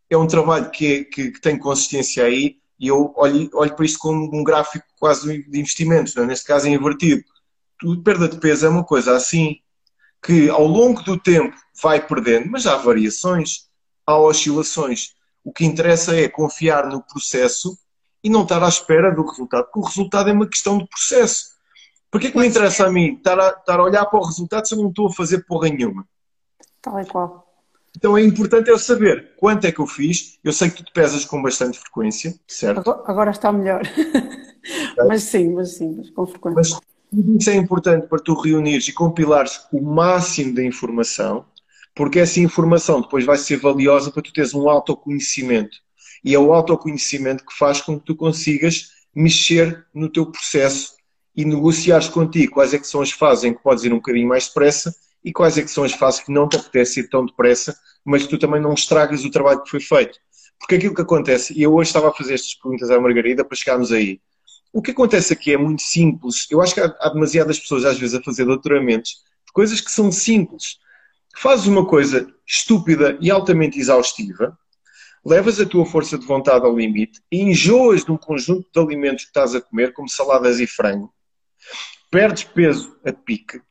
é um trabalho que, que, que tem consistência aí, e eu olho, olho para isto como um gráfico quase de investimentos, não é? neste caso é invertido. Perda de peso é uma coisa assim, que ao longo do tempo vai perdendo, mas há variações, há oscilações. O que interessa é confiar no processo e não estar à espera do resultado, porque o resultado é uma questão de processo. Por que me interessa a mim estar a, estar a olhar para o resultado se eu não estou a fazer porra nenhuma? Tal e qual. Então é importante eu saber quanto é que eu fiz. Eu sei que tu te pesas com bastante frequência, certo? Agora, está melhor. mas sim, mas sim, mas com frequência. Mas tudo isso é importante para tu reunires e compilares o máximo da informação, porque essa informação depois vai ser valiosa para tu teres um autoconhecimento. E é o autoconhecimento que faz com que tu consigas mexer no teu processo e negociares contigo quais é que são as fases em que podes ir um bocadinho mais depressa e quais é que são as fases que não te apetece ir tão depressa, mas que tu também não estragas o trabalho que foi feito. Porque aquilo que acontece, e eu hoje estava a fazer estas perguntas à Margarida para chegarmos aí. O que acontece aqui é muito simples. Eu acho que há, há demasiadas pessoas às vezes a fazer doutoramentos de coisas que são simples. Fazes uma coisa estúpida e altamente exaustiva, levas a tua força de vontade ao limite e enjoas de um conjunto de alimentos que estás a comer, como saladas e frango, perdes peso a pique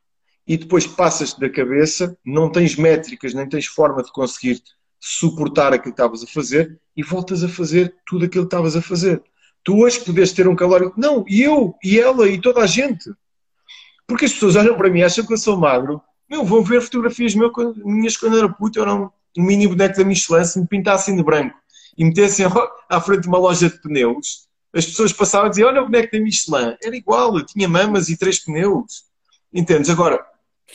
e depois passas-te da cabeça, não tens métricas, nem tens forma de conseguir suportar aquilo que estavas a fazer e voltas a fazer tudo aquilo que estavas a fazer. Tu hoje podes ter um calórico. Não, e eu, e ela, e toda a gente. Porque as pessoas olham para mim, acham que eu sou magro. Meu, vão ver fotografias minhas quando era puto, eu era um, mini boneco da Michelin, se me pintassem de branco e metessem à frente de uma loja de pneus, as pessoas passavam a dizer: Olha o boneco da Michelin, era igual, eu tinha mamas e três pneus. Entendes? Agora,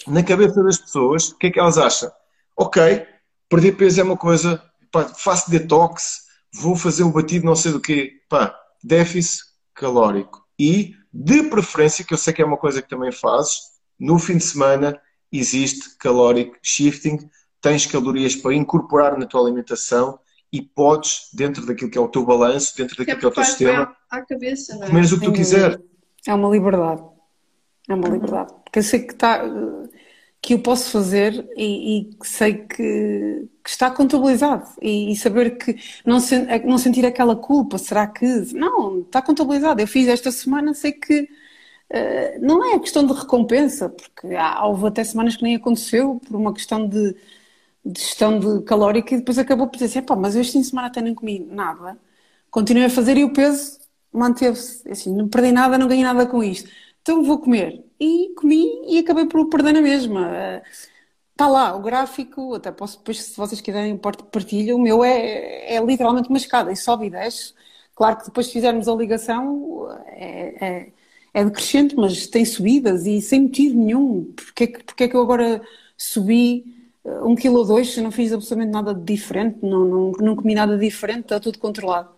na cabeça das pessoas, o que é que elas acham? Ok, perder peso é uma coisa, pá, faço detox, vou fazer um batido não sei do quê, pá, déficit calórico. E, de preferência, que eu sei que é uma coisa que também fazes, no fim de semana existe caloric shifting, tens calorias para incorporar na tua alimentação e podes, dentro daquilo que é o teu balanço, dentro daquilo que é o teu sistema, à cabeça, não é? comeres o que tu quiser. É uma liberdade. É uma liberdade. Porque eu sei que, está, que eu posso fazer e, e sei que, que, está contabilizado. E, e, saber que não, não sentir aquela culpa, será que. Não, está contabilizado. Eu fiz esta semana, sei que uh, não é questão de recompensa, porque há, houve até semanas que nem aconteceu por uma questão de de gestão de calórica e depois acabou por dizer assim, mas eu este fim de semana até nem comi nada. Continuei a fazer e o peso manteve-se. Assim, não perdi nada, não ganhei nada com isto. Então vou comer. E comi e acabei por perder na mesma. Está lá, o gráfico, até posso depois, se vocês quiserem, partilha. O meu é, é literalmente uma escada e sobe e desce. Claro que depois, se fizermos a ligação, é, é, é decrescente, mas tem subidas e sem motivo nenhum. Porque é que, porque é que eu agora subi um quilo ou dois, não fiz absolutamente nada de diferente, não, não, não comi nada diferente, está tudo controlado.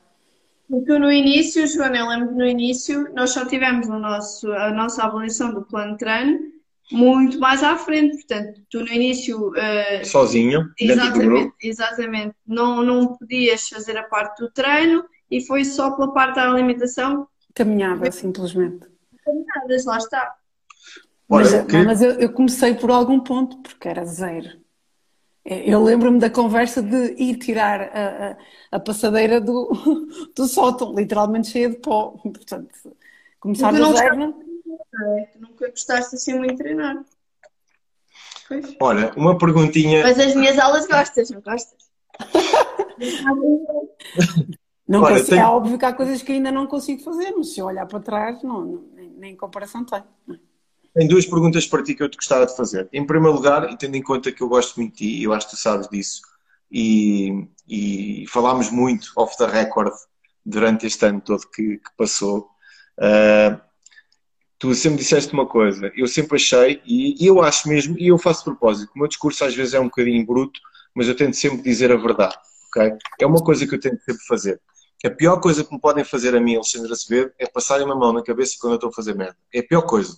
Tu no início, Joana, eu lembro que no início nós só tivemos o nosso, a nossa avaliação do plano de treino muito mais à frente, portanto, tu no início... Uh, Sozinho, exatamente, exatamente, não, não podias fazer a parte do treino e foi só pela parte da alimentação. Caminhava, simplesmente. Caminhadas, lá está. Mas, mas eu, eu comecei por algum ponto, porque era zero. Eu lembro-me da conversa de ir tirar a, a, a, passadeira do, (laughs) do sótão, literalmente cheia de pó. Portanto, começar do zero. Tu nunca gostaste assim muito de treinar. Pois. Olha, uma perguntinha. Mas as minhas aulas gostas, não gostas? não Olha, consigo, tenho... É óbvio que há coisas que ainda não consigo fazer, mas se eu olhar para trás, não, não nem, comparação tem. Tenho duas perguntas para ti que eu te gostava de fazer. Em primeiro lugar, e tendo em conta que eu gosto muito de ti, eu acho que tu sabes disso, e, e falámos muito off the record durante este ano todo que, que passou. Uh, tu sempre disseste uma coisa, eu sempre achei, e, e, eu acho mesmo, e eu faço propósito, o meu discurso às vezes é um bocadinho bruto, mas eu tento sempre dizer a verdade, ok? É uma coisa que eu tento sempre fazer. A pior coisa que me podem fazer a mim, Alexandre Acevedo, é passarem uma mão na cabeça quando eu estou a fazer merda. É a pior coisa.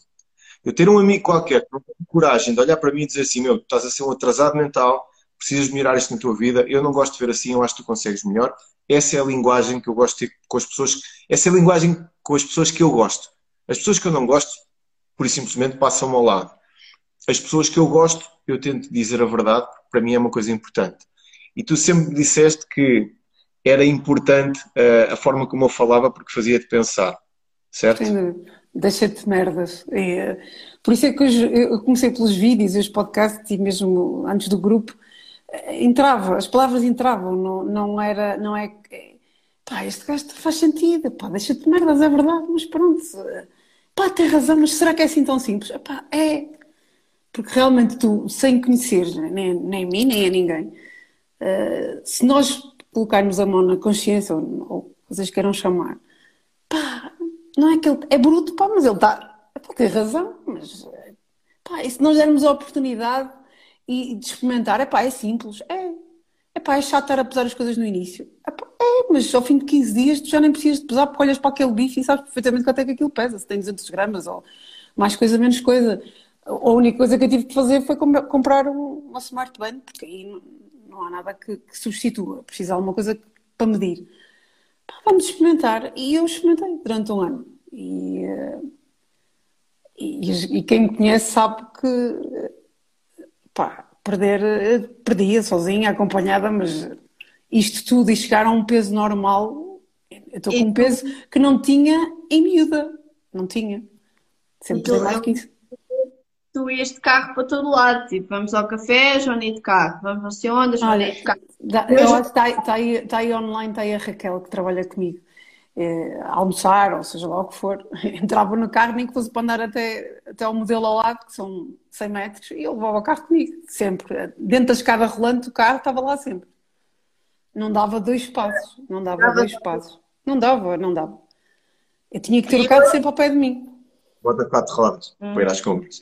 Eu ter um amigo qualquer que não tem coragem de olhar para mim e dizer assim: meu, estás a ser um atrasado mental, precisas melhorar isto na tua vida, eu não gosto de ver assim, eu acho que tu consegues melhor. Essa é a linguagem que eu gosto de ter com as pessoas, essa é a linguagem com as pessoas que eu gosto. As pessoas que eu não gosto, por simplesmente passam ao lado. As pessoas que eu gosto, eu tento dizer a verdade, porque para mim é uma coisa importante. E tu sempre disseste que era importante uh, a forma como eu falava porque fazia-te pensar, certo? Deixa-te merdas. E, por isso é que eu comecei pelos vídeos os podcasts e mesmo antes do grupo entrava, as palavras entravam, não, não era, não é pá, este gajo faz sentido, pá, deixa-te merdas, é verdade, mas pronto, pá, tem razão, mas será que é assim tão simples? Pá, é, porque realmente tu, sem conhecer nem, nem a mim, nem a ninguém, uh, se nós colocarmos a mão na consciência, ou, ou vocês queiram chamar, pá, não é que ele é bruto, pá, mas ele está, tem razão, mas pá, e se nós dermos a oportunidade e de experimentar, é pá, é simples, é, é pá, é chato estar a pesar as coisas no início, epá, é, mas ao fim de 15 dias tu já nem precisas de pesar porque olhas para aquele bife e sabes perfeitamente quanto é que aquilo pesa, se tem 200 gramas ou mais coisa, menos coisa. A única coisa que eu tive que fazer foi comprar uma Smart Band, porque aí não, há nada que, que substitua, precisa de alguma coisa para medir. Pá, vamos experimentar. E eu experimentei durante um ano. E, eh, e, e quem me conhece sabe que pá, perder, eh, perdia sozinha, acompanhada, mas isto tudo e chegar a um peso normal, eu estou com um peso que não tinha em miúda, não tinha. Sempre então, mais que isso. Tu ias de carro para todo lado, tipo, vamos ao café, Johnny de carro, vamos não sei onde, Johnny de carro. Está, está, aí, está aí online, está aí a Raquel que trabalha comigo eh, almoçar, ou seja lá o que for, (laughs) entrava no carro, nem que fosse para andar até, até ao modelo ao lado, que são 100 metros, e eu levava o carro comigo, sempre. Dentro da escada rolante do carro, estava lá sempre. Não dava dois passos, não dava dava dois passos. Não dava, não dava. Eu tinha que ter o carro sempre ao pé de mim. Bota quatro rodas hum. para ir às compras.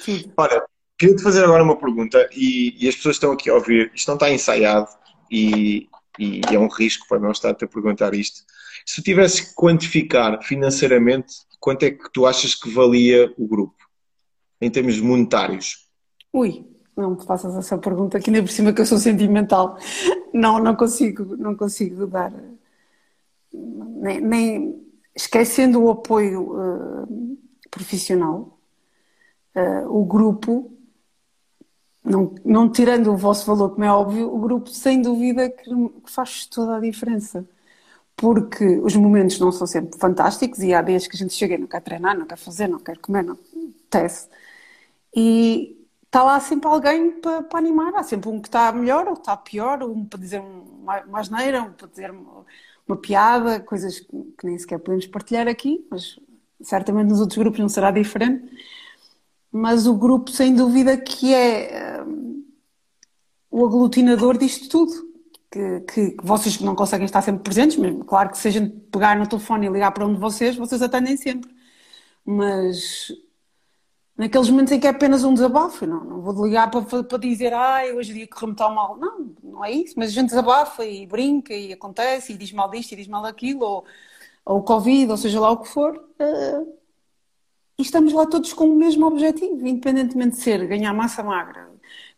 Sim. Olha, queria-te fazer agora uma pergunta, e, e, as pessoas estão aqui a ouvir, isto não está ensaiado, e, e é um risco para não estar a perguntar isto. Se tu tivesse que quantificar financeiramente, quanto é que tu achas que valia o grupo, em termos monetários? Ui, não me faças essa pergunta, que ainda por cima que eu sou sentimental. Não, não consigo, não consigo dar. Nem, nem esquecendo o apoio uh, profissional, uh, o grupo, não, não tirando o vosso valor, como é óbvio, o grupo sem dúvida que, que faz toda a diferença porque os momentos não são sempre fantásticos e há dias que a gente chega e não quer treinar, não quer fazer, não quer comer, não tece. E está lá sempre alguém para, para, animar, há sempre um que está melhor ou está pior, um para dizer uma asneira, um para dizer uma, uma piada, coisas que nem sequer podemos partilhar aqui, mas certamente nos outros grupos não será diferente. Mas o grupo, sem dúvida, que é um, o aglutinador disto tudo que, que, vocês não conseguem estar sempre presentes, mesmo. Claro que se a gente pegar no telefone e ligar para um de vocês, vocês atendem sempre. Mas naqueles momentos em que é apenas um desabafo, não, não vou ligar para, para dizer, ah, hoje o dia correu-me tão mal. Não, não é isso, mas a gente desabafa e brinca e acontece e diz mal disto e diz mal daquilo, ou, ou Covid, ou seja lá o que for. Uh, e estamos lá todos com o mesmo objetivo, independentemente de ser ganhar massa magra,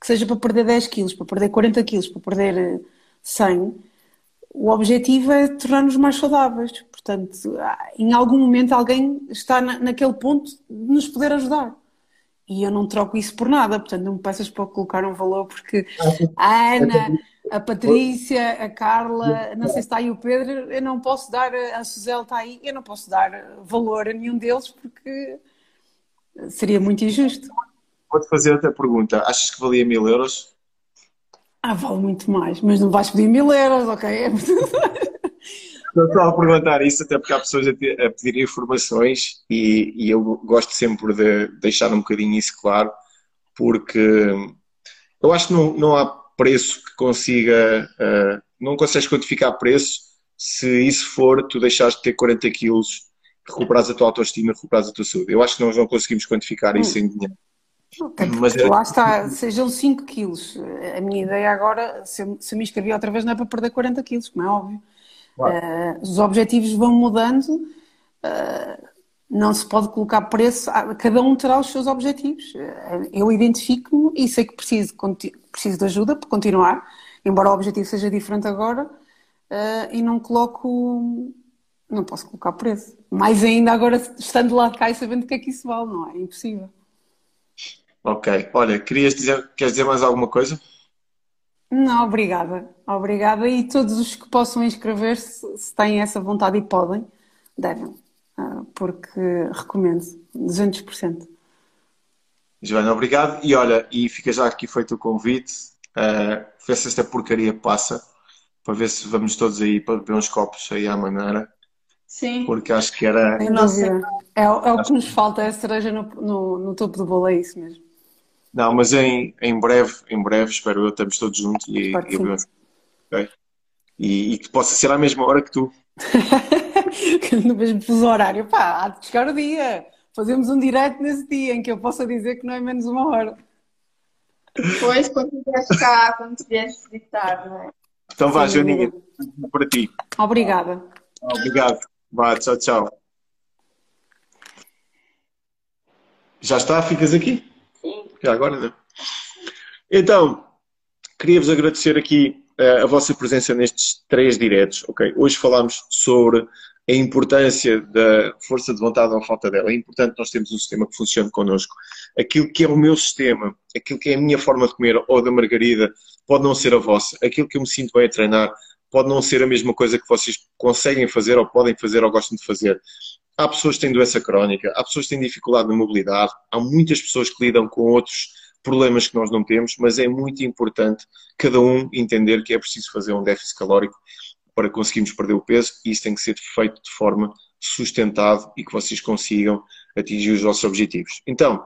que seja para perder 10 quilos, para perder 40 quilos, para perder 100, o objetivo é tornar-nos mais saudáveis. Portanto, em algum momento alguém está na, naquele ponto de nos poder ajudar. E eu não troco isso por nada, portanto, não me peças para colocar um valor, porque a Ana, a Patrícia, a Carla, não sei se está aí o Pedro, eu não posso dar, a Suzela está aí, eu não posso dar valor a nenhum deles, porque seria muito injusto. Vou-te fazer outra pergunta. Achas que valia mil euros? Ah, vale muito mais, mas não vais pedir mil euros, ok? É (laughs) Estou só a perguntar isso, até porque há pessoas a, a pedir informações e, e, eu gosto sempre de deixar um bocadinho isso claro, porque eu acho que não, não há preço que consiga, uh, não consegues quantificar preço se isso for tu deixares de ter 40 quilos, recuperares a tua autoestima, recuperares a tua saúde. Eu acho que nós não conseguimos quantificar isso em dinheiro. Mas é... Lá está, sejam 5 quilos. A minha ideia agora, se eu, se eu me inscrevi outra vez, não é para perder 40 quilos, como é óbvio. Claro. Uh, os objetivos vão mudando, uh, não se pode colocar preço, cada um terá os seus objetivos. Eu identifico-me e sei que preciso, preciso de ajuda para continuar, embora o objetivo seja diferente agora, uh, e não coloco, não posso colocar preço. Mais ainda agora estando lá cá e sabendo o que é que isso vale, não é? É impossível. Ok, olha, querias dizer, queres dizer mais alguma coisa? Não, obrigada. Obrigada e todos os que possam inscrever-se, se têm essa vontade e podem, devem. Ah, porque recomendo 200%. Joana, obrigado. E olha, e fica já aqui feito o convite. Uh, vê se esta porcaria passa, para ver se vamos todos aí para beber uns copos aí à maneira. Sim. Porque acho que era. É, é o que nos falta, é a cereja no, no, no, topo do bolo, é isso mesmo. Não, mas em, em breve, em breve, espero eu, estamos todos juntos e, e, okay? e, e que possa ser à mesma hora que tu. (laughs) no mesmo fuso horário. Pá, há de chegar o dia. Fazemos um direto nesse dia em que eu possa dizer que não é menos uma hora. Depois, quando estiveres cá, quando estiveres visitar, não é? Então vá, Joaninha, para ti. Obrigada. Obrigado. Vá, tchau, tchau. Já está? Ficas aqui? Sim. Já agora, né? Então, queria-vos agradecer aqui uh, a vossa presença nestes três diretos, ok? Hoje falámos sobre a importância da força de vontade ou falta dela. É importante nós termos um sistema que funcione connosco. Aquilo que é o meu sistema, aquilo que é a minha forma de comer ou da Margarida, pode não ser a vossa. Aquilo que eu me sinto bem a treinar pode não ser a mesma coisa que vocês conseguem fazer ou podem fazer ou gostam de fazer. Há pessoas que têm doença crónica, há pessoas que têm dificuldade na mobilidade, há muitas pessoas que lidam com outros problemas que nós não temos, mas é muito importante cada um entender que é preciso fazer um déficit calórico para conseguirmos perder o peso e isso tem que ser feito de forma sustentada e que vocês consigam atingir os vossos objetivos. Então,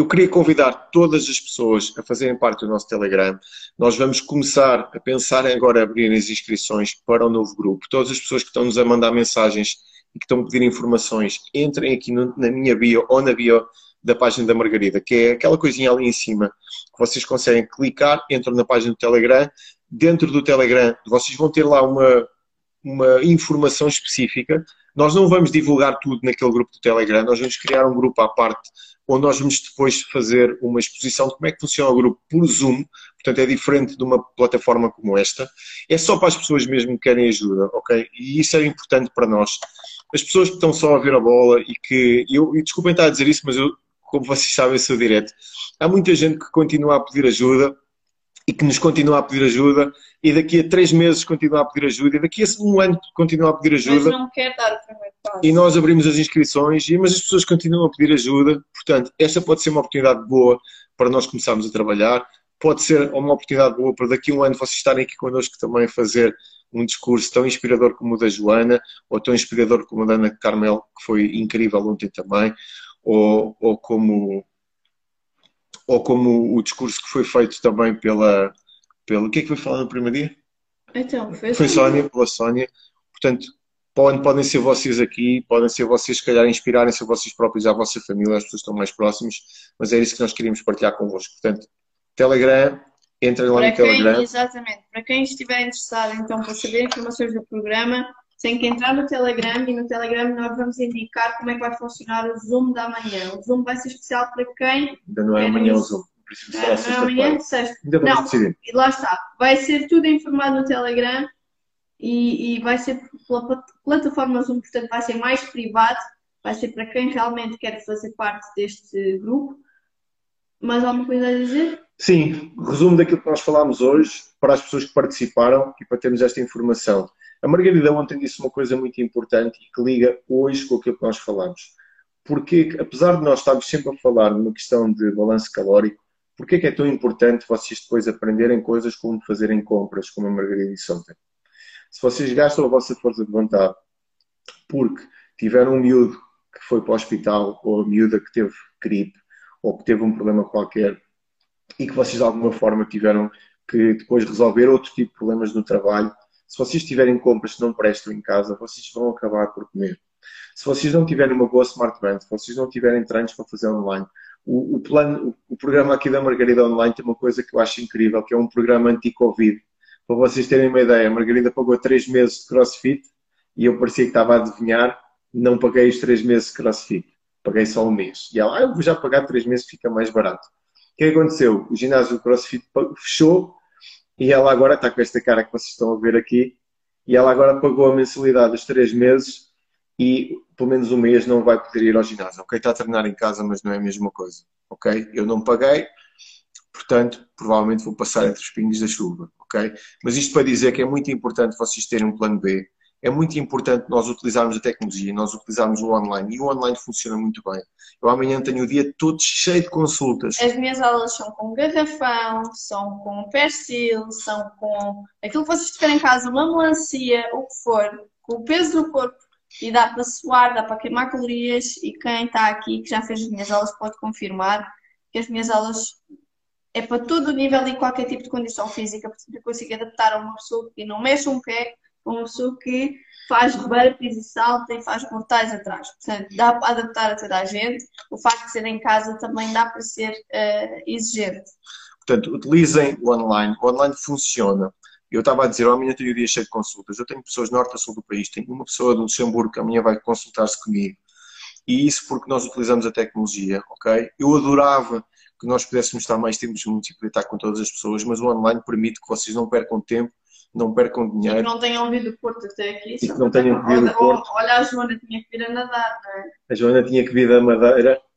eu queria convidar todas as pessoas a fazerem parte do nosso Telegram. Nós vamos começar a pensar agora abrir as inscrições para o novo grupo. Todas as pessoas que estão-nos a mandar mensagens e que estão a pedir informações, entrem aqui no, na minha bio ou na bio da página da Margarida, que é aquela coisinha ali em cima que vocês conseguem clicar, entram na página do Telegram dentro do Telegram, vocês vão ter lá uma, uma informação específica. Nós não vamos divulgar tudo naquele grupo do Telegram, nós vamos criar um grupo à parte onde nós vamos depois fazer uma exposição de como é que funciona o grupo por Zoom, portanto é diferente de uma plataforma como esta. É só para as pessoas mesmo que querem ajuda, ok? E isso é importante para nós. As pessoas que estão só a ver a bola e que, eu, e desculpem estar a dizer isso, mas eu, como vocês sabem, sou direto. Há muita gente que continua a pedir ajuda e que nos continua a pedir ajuda, e daqui a três meses continua a pedir ajuda, e daqui a um ano continua a pedir ajuda. Mas não quer dar o primeiro passo. E nós abrimos as inscrições, mas as pessoas continuam a pedir ajuda, portanto, essa pode ser uma oportunidade boa para nós começarmos a trabalhar, pode ser uma oportunidade boa para daqui a um ano vocês estarem aqui connosco também fazer um discurso tão inspirador como o da Joana, ou tão inspirador como o da Ana Carmel, que foi incrível ontem também, ou, ou como ou como o discurso que foi feito também pela. pela o que é que foi falado no primeiro dia? Então, foi, foi Sónia, pela Sónia. Portanto, podem, podem ser vocês aqui, podem ser vocês, se calhar, inspirarem-se a vocês próprios, à vossa família, as pessoas que estão mais próximas, mas é isso que nós queríamos partilhar convosco. Portanto, Telegram, entrem lá para no Telegram. Exatamente. Para quem estiver interessado, então, para saber informações do programa, tem que entrar no Telegram e no Telegram nós vamos indicar como é que vai funcionar o Zoom da manhã. O Zoom vai ser especial para quem. Ainda não é amanhã o Zoom. Não, não é amanhã, sexta. Ainda não, decidir. lá está. Vai ser tudo informado no Telegram e, e vai ser pela plataforma Zoom, portanto vai ser mais privado, vai ser para quem realmente quer fazer parte deste grupo. Mais alguma coisa a dizer? Sim, resumo daquilo que nós falámos hoje para as pessoas que participaram e para termos esta informação. A Margarida ontem disse uma coisa muito importante e que liga hoje com aquilo que nós falamos. Porque, apesar de nós estarmos sempre a falar numa questão de balanço calórico, porquê é que é tão importante vocês depois aprenderem coisas como fazerem compras, como a Margarida disse ontem? Se vocês gastam a vossa força de vontade porque tiveram um miúdo que foi para o hospital, ou a miúda que teve gripe, ou que teve um problema qualquer, e que vocês de alguma forma tiveram que depois resolver outro tipo de problemas no trabalho, se vocês tiverem compras que não prestam em casa, vocês vão acabar por comer. Se vocês não tiverem uma boa smart se vocês não tiverem treinos para fazer online, o, o, plano, o, programa aqui da Margarida Online tem uma coisa que eu acho incrível, que é um programa anti-Covid. Para vocês terem uma ideia, a Margarida pagou três meses de crossfit e eu parecia que estava a adivinhar não paguei os três meses de CrossFit, paguei só um mês. E ela, ah, eu vou já pagar três meses, fica mais barato. O que aconteceu? O ginásio do CrossFit fechou e ela agora está com esta cara que vocês estão a ver aqui e ela agora pagou a mensalidade dos três meses e pelo menos um mês não vai poder ir ao ginásio. Ok, está a treinar em casa, mas não é a mesma coisa. Ok? Eu não paguei, portanto, provavelmente vou passar entre os pingos da chuva. Ok? Mas isto para dizer que é muito importante vocês terem um plano B é muito importante nós utilizarmos a tecnologia, nós utilizarmos o online e o online funciona muito bem. Eu amanhã tenho o dia todo cheio de consultas. As minhas aulas são com garrafão, são com persil, são com aquilo que vocês tiverem em casa, uma melancia, o que for, com o peso do corpo e dá para suar, dá para queimar calorias e quem está aqui que já fez as minhas aulas pode confirmar que as minhas aulas é para todo o nível e qualquer tipo de condição física, porque eu consigo adaptar a uma pessoa que não mexe um pé uma pessoa que faz burpees e salta e faz mortais atrás. Portanto, dá para adaptar a toda a gente. O facto de ser em casa também dá para ser uh, exigente. Portanto, utilizem o online. O online funciona. Eu estava a dizer, oh, amanhã tenho o dia cheio de consultas. Eu tenho pessoas norte a sul do país. Tenho uma pessoa do Luxemburgo que amanhã vai consultar-se comigo. E isso porque nós utilizamos a tecnologia, ok? Eu adorava que nós pudéssemos estar mais tempo juntos e poder estar com todas as pessoas, mas o online permite que vocês não percam tempo não percam dinheiro. Que não tenham vindo do Porto até aqui. E que não tenham vindo do Porto. Olha, a Joana tinha que vir a nadar, não é? A Joana tinha que vir da Madeira. (laughs)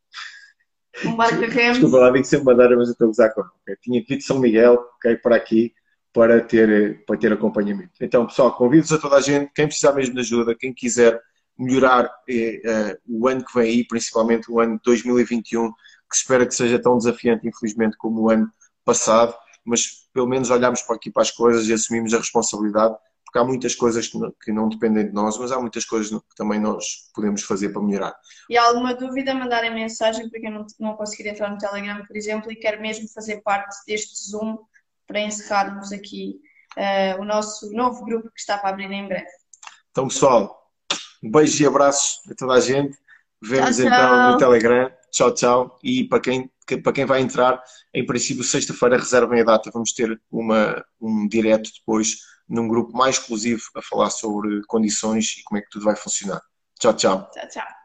Um barco a remos. Desculpa lá, digo sempre Madeira, mas eu estou a usar com okay? Tinha que vir de São Miguel, ok, para aqui, para ter, para ter acompanhamento. Então, pessoal, convido-vos a toda a gente, quem precisar mesmo de ajuda, quem quiser melhorar eh, eh, o ano que vem aí, principalmente o ano 2021, que espera que seja tão desafiante, infelizmente, como o ano passado, mas pelo menos olhamos para aqui para as coisas e assumimos a responsabilidade, porque há muitas coisas que não, que não dependem de nós, mas há muitas coisas que também nós podemos fazer para melhorar. E há alguma dúvida, mandarem mensagem, porque eu não, não conseguir entrar no Telegram, por exemplo, e quero mesmo fazer parte deste Zoom para encerrarmos aqui uh, o nosso novo grupo que está para abrir em breve. Então, pessoal, um beijo e abraços a toda a gente. Vemos tchau, então tchau. no Telegram. Tchau, tchau. E para quem que, para quem vai entrar, em princípio, sexta-feira reservem a data. Vamos ter uma, um direto depois num grupo mais exclusivo a falar sobre condições e como é que tudo vai funcionar. Tchau, tchau. Tchau, tchau.